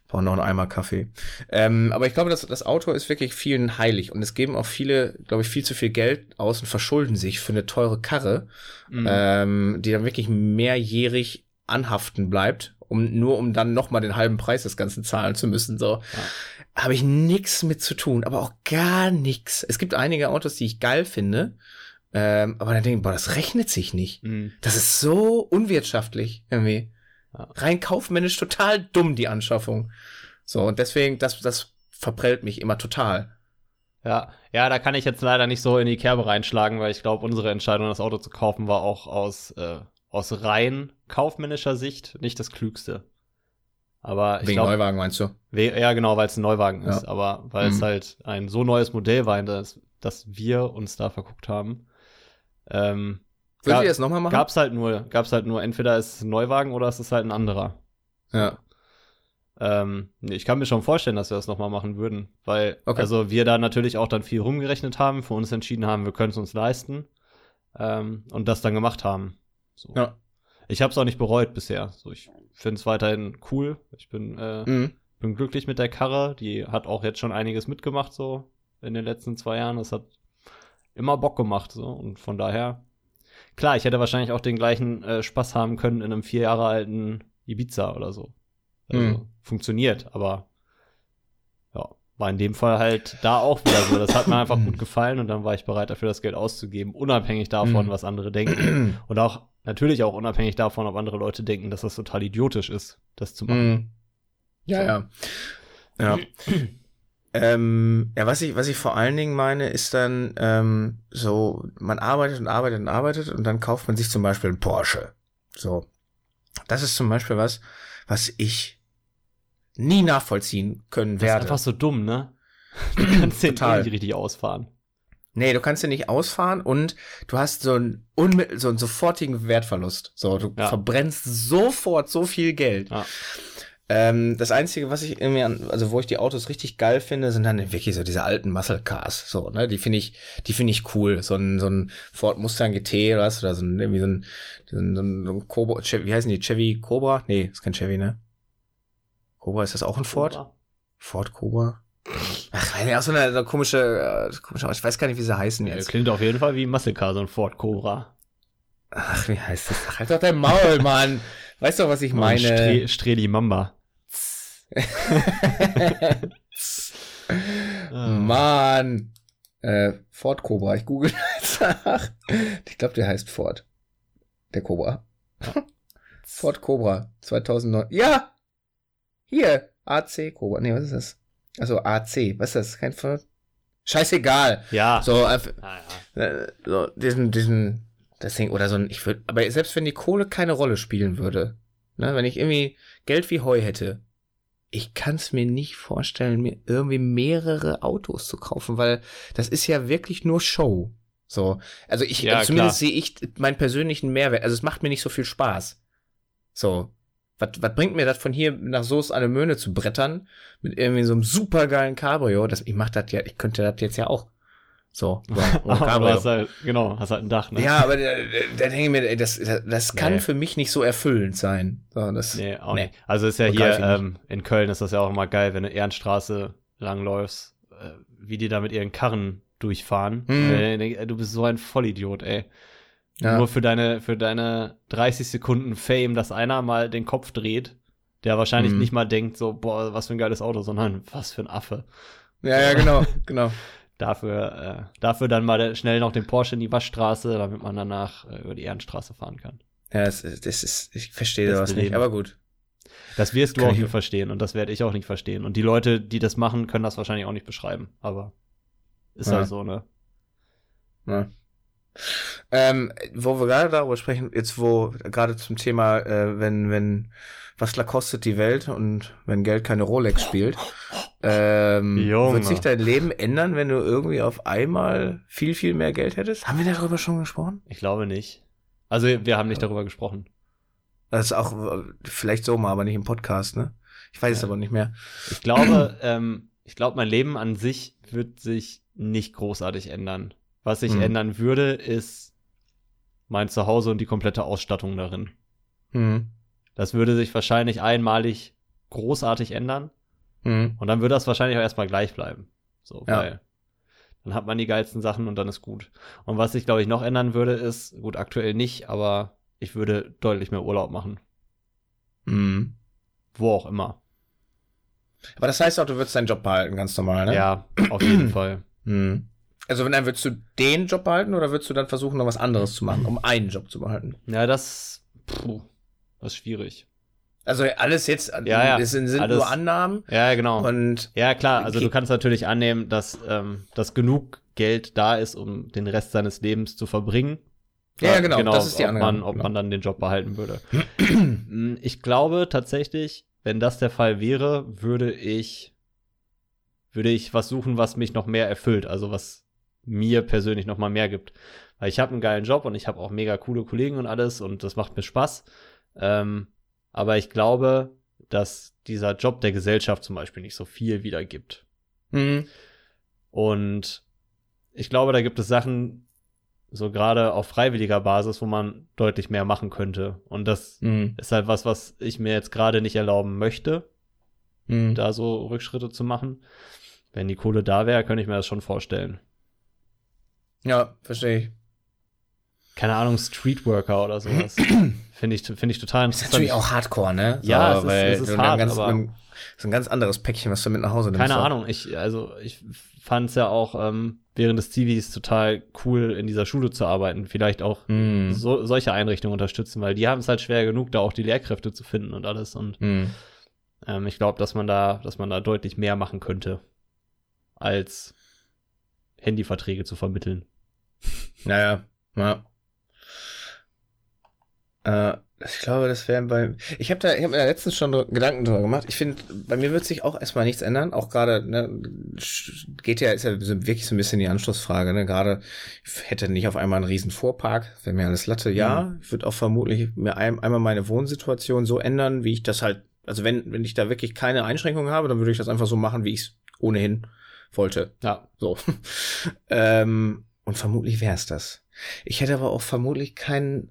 Ich brauche noch Eimer Kaffee. Ähm, aber ich glaube, das, das Auto ist wirklich vielen heilig und es geben auch viele, glaube ich, viel zu viel Geld aus und verschulden sich für eine teure Karre, Mhm. ähm, die dann wirklich mehrjährig anhaften bleibt, um nur um dann noch mal den halben Preis des Ganzen zahlen zu müssen. So habe ich nix mit zu tun, aber auch gar nix. Es gibt einige Autos, die ich geil finde, ähm, aber dann denke ich, boah, das rechnet sich nicht. Mhm. Das ist so unwirtschaftlich irgendwie. Rein kaufmännisch total dumm, die Anschaffung. So, und deswegen, das, das verprellt mich immer total. Ja, ja, da kann ich jetzt leider nicht so in die Kerbe reinschlagen, weil ich glaube, unsere Entscheidung, das Auto zu kaufen, war auch aus, äh, aus rein kaufmännischer Sicht nicht das Klügste. Aber Wegen glaube, Neuwagen meinst du? ja genau, weil es ein Neuwagen ist, Ja. aber weil es Mhm. halt ein so neues Modell war, in das, das wir uns da verguckt haben, ähm, Würdet ihr das nochmal machen? gab's halt nur, gab's halt nur entweder ist es ein Neuwagen oder es ist halt ein anderer. Ja. Ähm, ich kann mir schon vorstellen, dass wir das nochmal machen würden, weil Okay. also wir da natürlich auch dann viel rumgerechnet haben, für uns entschieden haben, wir können es uns leisten ähm, und das dann gemacht haben. So. Ja. Ich habe es auch nicht bereut bisher. So, ich finde es weiterhin cool. Ich bin, äh, Mhm. bin glücklich mit der Karre. Die hat auch jetzt schon einiges mitgemacht so in den letzten zwei Jahren. Das hat immer Bock gemacht so und von daher klar, ich hätte wahrscheinlich auch den gleichen äh, Spaß haben können in einem vier Jahre alten Ibiza oder so. Also Mhm. funktioniert, aber ja, war in dem Fall halt da auch wieder so. Das hat mir einfach gut gefallen und dann war ich bereit dafür das Geld auszugeben, unabhängig davon, Mhm. was andere denken. (clears throat) Und auch natürlich auch unabhängig davon, ob andere Leute denken, dass das total idiotisch ist, das zu machen. Mhm. Ja, ja. Ja. (clears throat) ähm, ja, was ich, was ich vor allen Dingen meine, ist dann ähm, so, man arbeitet und arbeitet und arbeitet und dann kauft man sich zum Beispiel einen Porsche. So. Das ist zum Beispiel was, was ich nie nachvollziehen können Das ist werde. einfach so dumm, ne? Du kannst den eh Total. nicht richtig ausfahren. Nee, du kannst den nicht ausfahren und du hast so einen, unmittel so einen sofortigen Wertverlust. So, du Ja. verbrennst sofort so viel Geld. Ja. Ähm, das Einzige, was ich irgendwie an, also wo ich die Autos richtig geil finde, sind dann wirklich so diese alten Muscle Cars. So, ne, die finde ich, die finde ich cool. So ein, so ein Ford Mustang GT oder was, oder so ein, irgendwie so ein, so ein, so ein, Cobra, Chevy, wie heißen die? Chevy Cobra? Nee, ist kein Chevy, ne? Cobra, ist das auch ein Ford? Ford Cobra? Ach, weiß nicht, auch so eine, so eine komische, äh, komische, ich weiß gar nicht, wie sie heißen Ja, jetzt. klingt auf jeden Fall wie ein Muscle Car, so ein Ford Cobra. Ach, wie heißt das? Halt doch dein Maul, Mann. Weißt du, was ich meine? Stre Streli Mamba. Ah. (laughs) Mann. Äh, Ford Cobra. Ich google jetzt nach. Ich glaube, der heißt Ford. Der Cobra. (laughs) Ford Cobra 2009. Ja! Hier. AC Cobra. Nee, was ist das? Also AC. Was ist das? Kein Ford? Scheißegal. Ja. So, einfach, Ah, ja. äh, so diesen, diesen, das Ding, oder so ein, ich würde, aber selbst wenn die Kohle keine Rolle spielen würde, ne, wenn ich irgendwie Geld wie Heu hätte, ich kann es mir nicht vorstellen, mir irgendwie mehrere Autos zu kaufen, weil das ist ja wirklich nur Show. So, also ich, ja, zumindest sehe ich meinen persönlichen Mehrwert. Also es macht mir nicht so viel Spaß. So, was, was bringt mir das von hier nach Soest eine Möhne zu brettern mit irgendwie so einem supergeilen Cabrio? Das, ich mach das ja, ich könnte das jetzt ja auch. So, (laughs) aber hast halt, genau, hast halt ein Dach, ne? Ja, aber da, da denke ich mir, das, das kann nee. für mich nicht so erfüllend sein. So, das, nee, auch nee. nicht. Also ist ja hier ähm, in Köln ist das ja auch immer geil, wenn du Ehrenstraße langläufst, äh, wie die da mit ihren Karren durchfahren. Äh, du bist so ein Vollidiot, ey. Ja. Nur für deine, für deine 30 Sekunden Fame, dass einer mal den Kopf dreht, der wahrscheinlich mhm. nicht mal denkt, so, boah, was für ein geiles Auto, sondern was für ein Affe. Ja, ja, genau, (laughs) genau. Dafür, äh, dafür dann mal schnell noch den Porsche in die Waschstraße, damit man danach äh, über die Ehrenstraße fahren kann. Ja, das, das ist, ich verstehe das sowas nicht, aber gut. Das wirst du kann auch nicht verstehen und das werde ich auch nicht verstehen. Und die Leute, die das machen, können das wahrscheinlich auch nicht beschreiben, aber ist ja. halt so, ne? Ja. Ähm, wo wir gerade darüber sprechen, jetzt wo gerade zum Thema, äh, wenn, wenn, was kostet die Welt und wenn Geld keine Rolex spielt, ähm, wird sich dein Leben ändern, wenn du irgendwie auf einmal viel, viel mehr Geld hättest? Haben wir darüber schon gesprochen? Ich glaube nicht. Also wir haben nicht darüber gesprochen. Das ist auch vielleicht so mal, aber nicht im Podcast, ne? Ich weiß ja. es aber nicht mehr. Ich glaube, (clears throat) ähm, ich glaube, mein Leben an sich wird sich nicht großartig ändern. Was sich hm. ändern würde, ist mein Zuhause und die komplette Ausstattung darin. Hm. Das würde sich wahrscheinlich einmalig großartig ändern. Hm. Und dann würde das wahrscheinlich auch erstmal gleich bleiben. So, ja. weil dann hat man die geilsten Sachen und dann ist gut. Und was sich, glaube ich, noch ändern würde, ist, gut, aktuell nicht, aber ich würde deutlich mehr Urlaub machen. Mhm. Wo auch immer. Aber das heißt auch, du würdest deinen Job behalten, ganz normal, ne? Ja, auf jeden (clears throat) Fall. Mhm. Also wenn dann würdest du den Job behalten oder würdest du dann versuchen, noch was anderes zu machen, um einen Job zu behalten? Ja, das, puh, das ist schwierig. Also alles jetzt, ja, ja, es sind, sind alles, nur Annahmen. Ja, genau. Und ja, klar, also du kannst natürlich annehmen, dass, ähm, dass genug Geld da ist, um den Rest seines Lebens zu verbringen. Ja, ja genau, genau, das ist die ob Man, ob genau. man dann den Job behalten würde. (clears throat) ich glaube tatsächlich, wenn das der Fall wäre, würde ich, würde ich was suchen, was mich noch mehr erfüllt. Also was mir persönlich noch mal mehr gibt. Weil ich habe einen geilen Job und ich habe auch mega coole Kollegen und alles und das macht mir Spaß. Ähm, aber ich glaube, dass dieser Job der Gesellschaft zum Beispiel nicht so viel wiedergibt. Mhm. Und ich glaube, da gibt es Sachen, so gerade auf freiwilliger Basis, wo man deutlich mehr machen könnte. Und das mhm. ist halt was, was ich mir jetzt gerade nicht erlauben möchte, mhm. da so Rückschritte zu machen. Wenn die Kohle da wäre, könnte ich mir das schon vorstellen. Ja, verstehe ich. Keine Ahnung, Streetworker oder sowas. (clears throat) Finde ich, finde ich total interessant. Ist natürlich auch Hardcore, ne? So, ja, es ist, es ist hart, ganz, aber ist ein ganz anderes Päckchen, was du mit nach Hause nimmst. Keine Ahnung, ich, also ich fand es ja auch ähm, während des TVs total cool, in dieser Schule zu arbeiten. Vielleicht auch mm. so, solche Einrichtungen unterstützen, weil die haben es halt schwer genug, da auch die Lehrkräfte zu finden und alles. Und mm. ähm, ich glaube, dass man da, dass man da deutlich mehr machen könnte, als Handyverträge zu vermitteln. Naja, ja. Äh, ich glaube, das wäre bei. Ich habe da, ich habe mir da letztens schon Gedanken drüber gemacht. Ich finde, bei mir wird sich auch erstmal nichts ändern. Auch gerade, ne, geht ja, ist ja wirklich so ein bisschen die Anschlussfrage, ne? Gerade, ich hätte nicht auf einmal einen riesen Vorpark, wäre mir alles Latte. Ja, mhm. ich würde auch vermutlich mir ein, einmal meine Wohnsituation so ändern, wie ich das halt, also wenn, wenn ich da wirklich keine Einschränkungen habe, dann würde ich das einfach so machen, wie ich es ohnehin wollte. Ja. So. (laughs) ähm, und vermutlich wäre es das. Ich hätte aber auch vermutlich kein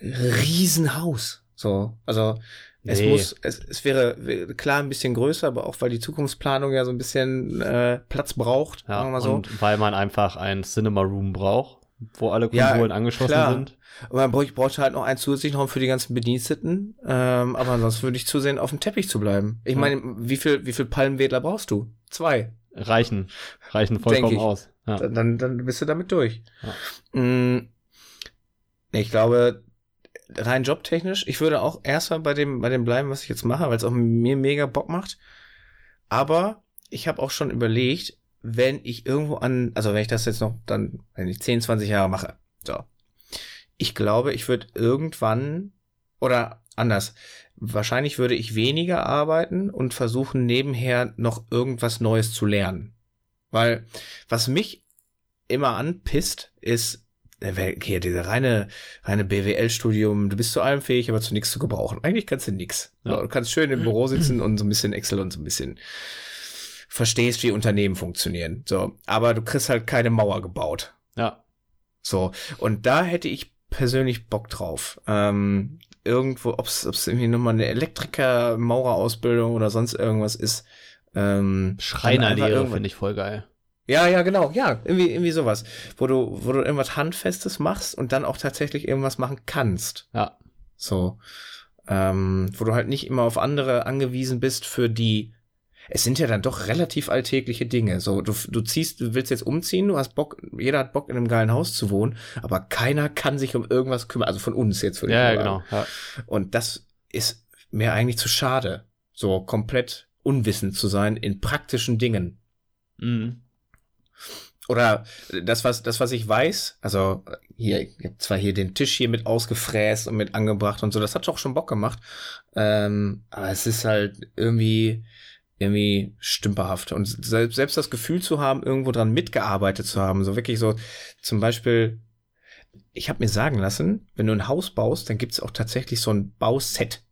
Riesenhaus. So, also es nee. muss, es, es wäre klar ein bisschen größer, aber auch weil die Zukunftsplanung ja so ein bisschen äh, Platz braucht, ja, sagen wir mal so. Und weil man einfach ein Cinema Room braucht, wo alle Konsolen ja, angeschlossen klar. sind. Und man braucht, braucht halt noch einen zusätzlichen Raum für die ganzen Bediensteten. Ähm, aber ansonsten würde ich zusehen, auf dem Teppich zu bleiben. Ich ja. meine, wie viel, wie viel Palmwedler brauchst du? Zwei. Reichen. Reichen vollkommen aus. Ja. Dann, dann bist du damit durch. Ja. Mm, ich glaube, rein jobtechnisch, ich würde auch erstmal bei dem, bei dem bleiben, was ich jetzt mache, weil es auch mir mega Bock macht. Aber ich habe auch schon überlegt, wenn ich irgendwo an, also wenn ich das jetzt noch dann, wenn ich 10, 20 Jahre mache, so. Ich glaube, ich würde irgendwann, oder anders, wahrscheinlich würde ich weniger arbeiten und versuchen nebenher noch irgendwas Neues zu lernen. Weil was mich immer anpisst, ist hier diese reine reine BWL-Studium. Du bist zu allem fähig, aber zu nichts zu gebrauchen. Eigentlich kannst du nix. Ja. Du kannst schön im Büro (clears throat) sitzen und so ein bisschen Excel und so ein bisschen verstehst, wie Unternehmen funktionieren. So, aber du kriegst halt keine Mauer gebaut. Ja. So und da hätte ich persönlich Bock drauf. Ähm, irgendwo, ob es irgendwie nochmal eine Elektriker-Maurerausbildung oder sonst irgendwas ist. Ähm, Schreinerlehre finde ich voll geil. Ja, ja, genau, ja, irgendwie, irgendwie sowas, wo du, wo du irgendwas Handfestes machst und dann auch tatsächlich irgendwas machen kannst. Ja. So, ähm, wo du halt nicht immer auf andere angewiesen bist für die es sind ja dann doch relativ alltägliche Dinge. So, du, du ziehst, du willst jetzt umziehen, du hast Bock, jeder hat Bock in einem geilen Haus zu wohnen, aber keiner kann sich um irgendwas kümmern, also von uns jetzt würde ich ja, genau. Ja. Und das ist mir eigentlich zu schade, so komplett unwissend zu sein in praktischen Dingen. Mhm. Oder das, was, das, was ich weiß, also hier, ich habe zwar hier den Tisch hier mit ausgefräst und mit angebracht und so, das hat doch schon Bock gemacht. Ähm, aber es ist halt irgendwie, irgendwie stümperhaft. Und selbst, selbst das Gefühl zu haben, irgendwo dran mitgearbeitet zu haben, so wirklich so zum Beispiel, ich habe mir sagen lassen, wenn du ein Haus baust, dann gibt's auch tatsächlich so ein Bauset.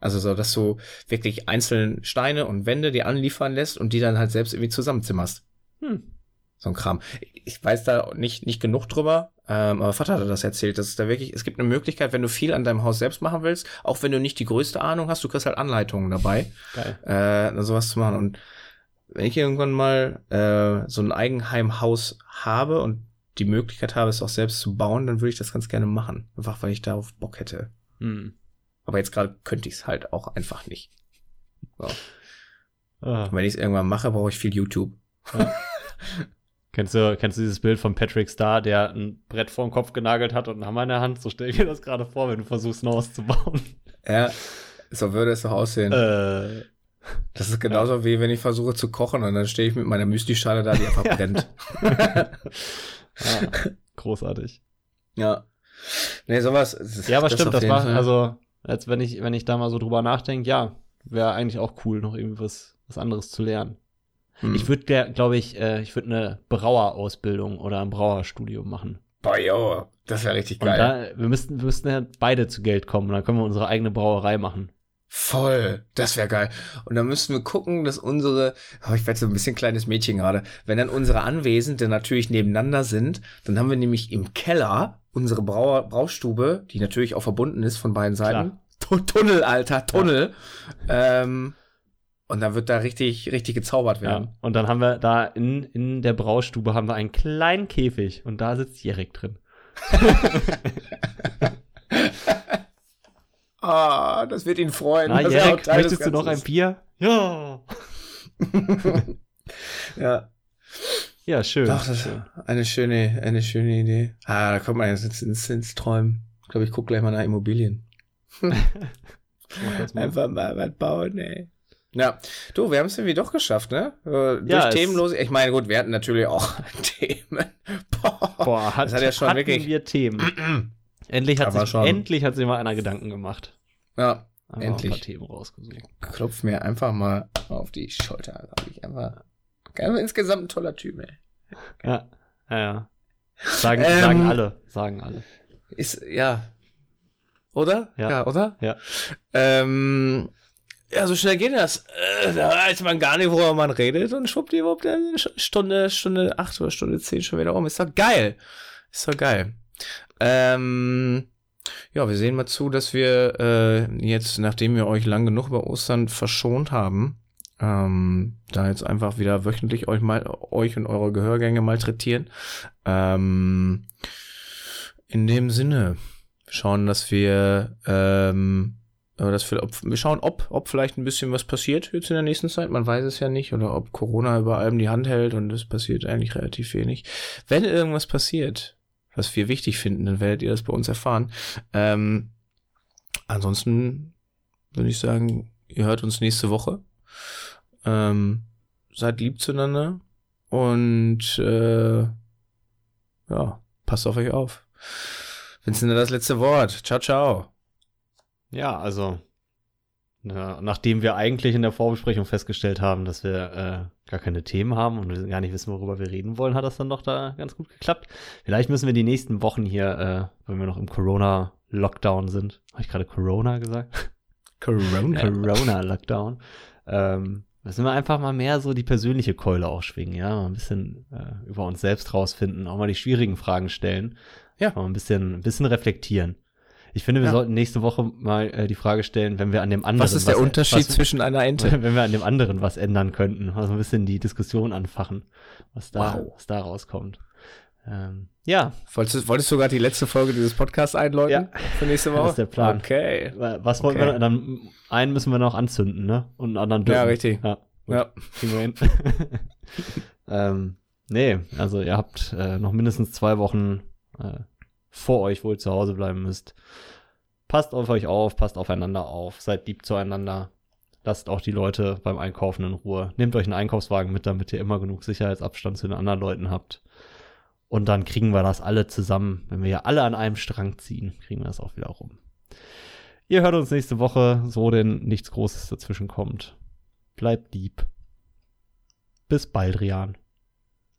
Also so, dass du wirklich einzelne Steine und Wände dir anliefern lässt und die dann halt selbst irgendwie zusammenzimmerst. Hm. So ein Kram. Ich weiß da nicht, nicht genug drüber, ähm, aber Vater hat das erzählt, dass es da wirklich, es gibt eine Möglichkeit, wenn du viel an deinem Haus selbst machen willst, auch wenn du nicht die größte Ahnung hast, du kriegst halt Anleitungen dabei, Geil. äh, sowas zu machen. Und wenn ich irgendwann mal äh, so ein Eigenheimhaus habe und die Möglichkeit habe, es auch selbst zu bauen, dann würde ich das ganz gerne machen. Einfach weil ich darauf Bock hätte. Hm. Aber jetzt gerade könnte ich es halt auch einfach nicht. So. Ah. Wenn ich es irgendwann mache, brauche ich viel YouTube. Ja. (laughs) Kennst du, kennst du dieses Bild von Patrick Starr, der ein Brett vor den Kopf genagelt hat und einen Hammer in der Hand? So stell ich mir das gerade vor, wenn du versuchst, ein Haus zu bauen. Ja, so würde es doch aussehen. Äh, das ist genauso ja. wie wenn ich versuche zu kochen und dann stehe ich mit meiner Müsli-Schale da, die einfach (laughs) brennt. ja, großartig. Ja. Nee, sowas. Ja, aber stimmt, das war, Fall. also, als wenn ich, wenn ich da mal so drüber nachdenke, ja, wäre eigentlich auch cool, noch irgendwie was, was anderes zu lernen. Hm. Ich würde, glaube ich, äh, ich würde eine Brauerausbildung oder ein Brauerstudium machen. Boah, jo, das wäre richtig geil. Da, wir müssten, wir müssten ja beide zu Geld kommen, dann können wir unsere eigene Brauerei machen. Voll, das wäre geil. Und dann müssten wir gucken, dass unsere, oh, ich werde so ein bisschen kleines Mädchen gerade, wenn dann unsere Anwesende natürlich nebeneinander sind, dann haben wir nämlich im Keller unsere Brauer, Braustube, die natürlich auch verbunden ist von beiden Seiten. Tunnel, Alter, Tunnel. Ja. Ähm, und dann wird da richtig, richtig gezaubert werden. Ja. Und dann haben wir da in, in der Braustube haben wir einen kleinen Käfig und da sitzt Jerik drin. (laughs) ah, das wird ihn freuen. Na, Jerik, möchtest du noch ein Bier? Ja. (laughs) ja. Ja, schön. Ach, das ist eine schöne, eine schöne Idee. Ah, da kommt man jetzt ins, ins, ins Träumen. Ich glaube, ich gucke gleich mal nach Immobilien. (laughs) Einfach mal was bauen, ey. Ja, du, wir haben es irgendwie doch geschafft, ne? Äh, durch ja, Themenlos. Ich meine, gut, wir hatten natürlich auch (laughs) Themen. Boah, Boah hat, das hat ja schon wirklich. wir Themen. endlich, hat sich, endlich hat sich mal einer Gedanken gemacht. Ja, Aber endlich. Ein paar Themen rausgesucht. Klopf mir einfach mal auf die Schulter. Ich einfach, einfach insgesamt ein toller Typ, ey. Ja, ja, ja. Sagen, ähm, sagen alle, sagen alle. Ist, ja. Oder? Ja, ja oder? Ja. Ähm, ja, so schnell geht das. Äh, da weiß man gar nicht, worüber man redet und schwuppdiwupp, dann Stunde, Stunde acht oder Stunde zehn schon wieder um. Ist doch geil. Ist doch geil. Ähm, ja, wir sehen mal zu, dass wir äh, jetzt, nachdem wir euch lang genug über Ostern verschont haben, ähm, da jetzt einfach wieder wöchentlich euch mal euch und eure Gehörgänge malträtieren. Ähm, in dem Sinne schauen, dass wir ähm, dass wir, ob, wir schauen, ob, ob vielleicht ein bisschen was passiert jetzt in der nächsten Zeit. Man weiß es ja nicht. Oder ob Corona über allem die Hand hält und es passiert eigentlich relativ wenig. Wenn irgendwas passiert, was wir wichtig finden, dann werdet ihr das bei uns erfahren. Ähm, ansonsten würde ich sagen, ihr hört uns nächste Woche. Ähm, seid lieb zueinander und äh, ja, passt auf euch auf. Vincent, das letzte Wort. Ciao, ciao. Ja, also Ja, nachdem wir eigentlich in der Vorbesprechung festgestellt haben, dass wir äh, gar keine Themen haben und wir gar nicht wissen, worüber wir reden wollen, hat das dann doch da ganz gut geklappt. Vielleicht müssen wir die nächsten Wochen hier, äh, wenn wir noch im Corona-Lockdown sind, habe ich gerade Corona gesagt? Corona. (laughs) Corona-Lockdown. Ähm, müssen wir einfach mal mehr so die persönliche Keule auch schwingen, ja, mal ein bisschen äh, über uns selbst rausfinden, auch mal die schwierigen Fragen stellen, Ja. mal ein bisschen, ein bisschen reflektieren. Ich finde, wir Ja. sollten nächste Woche mal äh, die Frage stellen, wenn wir an dem anderen Was ist der Unterschied was, zwischen einer Ente? (laughs) wenn wir an dem anderen was ändern könnten, also ein bisschen die Diskussion anfachen, was da, Wow. was da rauskommt. Ähm, ja, Wolltest, du- wolltest du sogar die letzte Folge dieses Podcasts einläuten? Ja. Für nächste Woche? Das ist der Plan. Okay. was wollten Okay. wir dann? Einen müssen wir noch anzünden, ne? Und einen anderen dürfen. Ja, richtig. Ja, gut. Ja. kriegen wir hin. (laughs) ähm, nee, also ihr habt äh, noch mindestens zwei Wochen äh, vor euch, wo ihr zu Hause bleiben müsst. Passt auf euch auf, passt aufeinander auf, seid lieb zueinander. Lasst auch die Leute beim Einkaufen in Ruhe. Nehmt euch einen Einkaufswagen mit, damit ihr immer genug Sicherheitsabstand zu den anderen Leuten habt. Und dann kriegen wir das alle zusammen. Wenn wir ja alle an einem Strang ziehen, kriegen wir das auch wieder rum. Ihr hört uns nächste Woche, so denn nichts Großes dazwischen kommt. Bleibt lieb. Bis bald, Rian.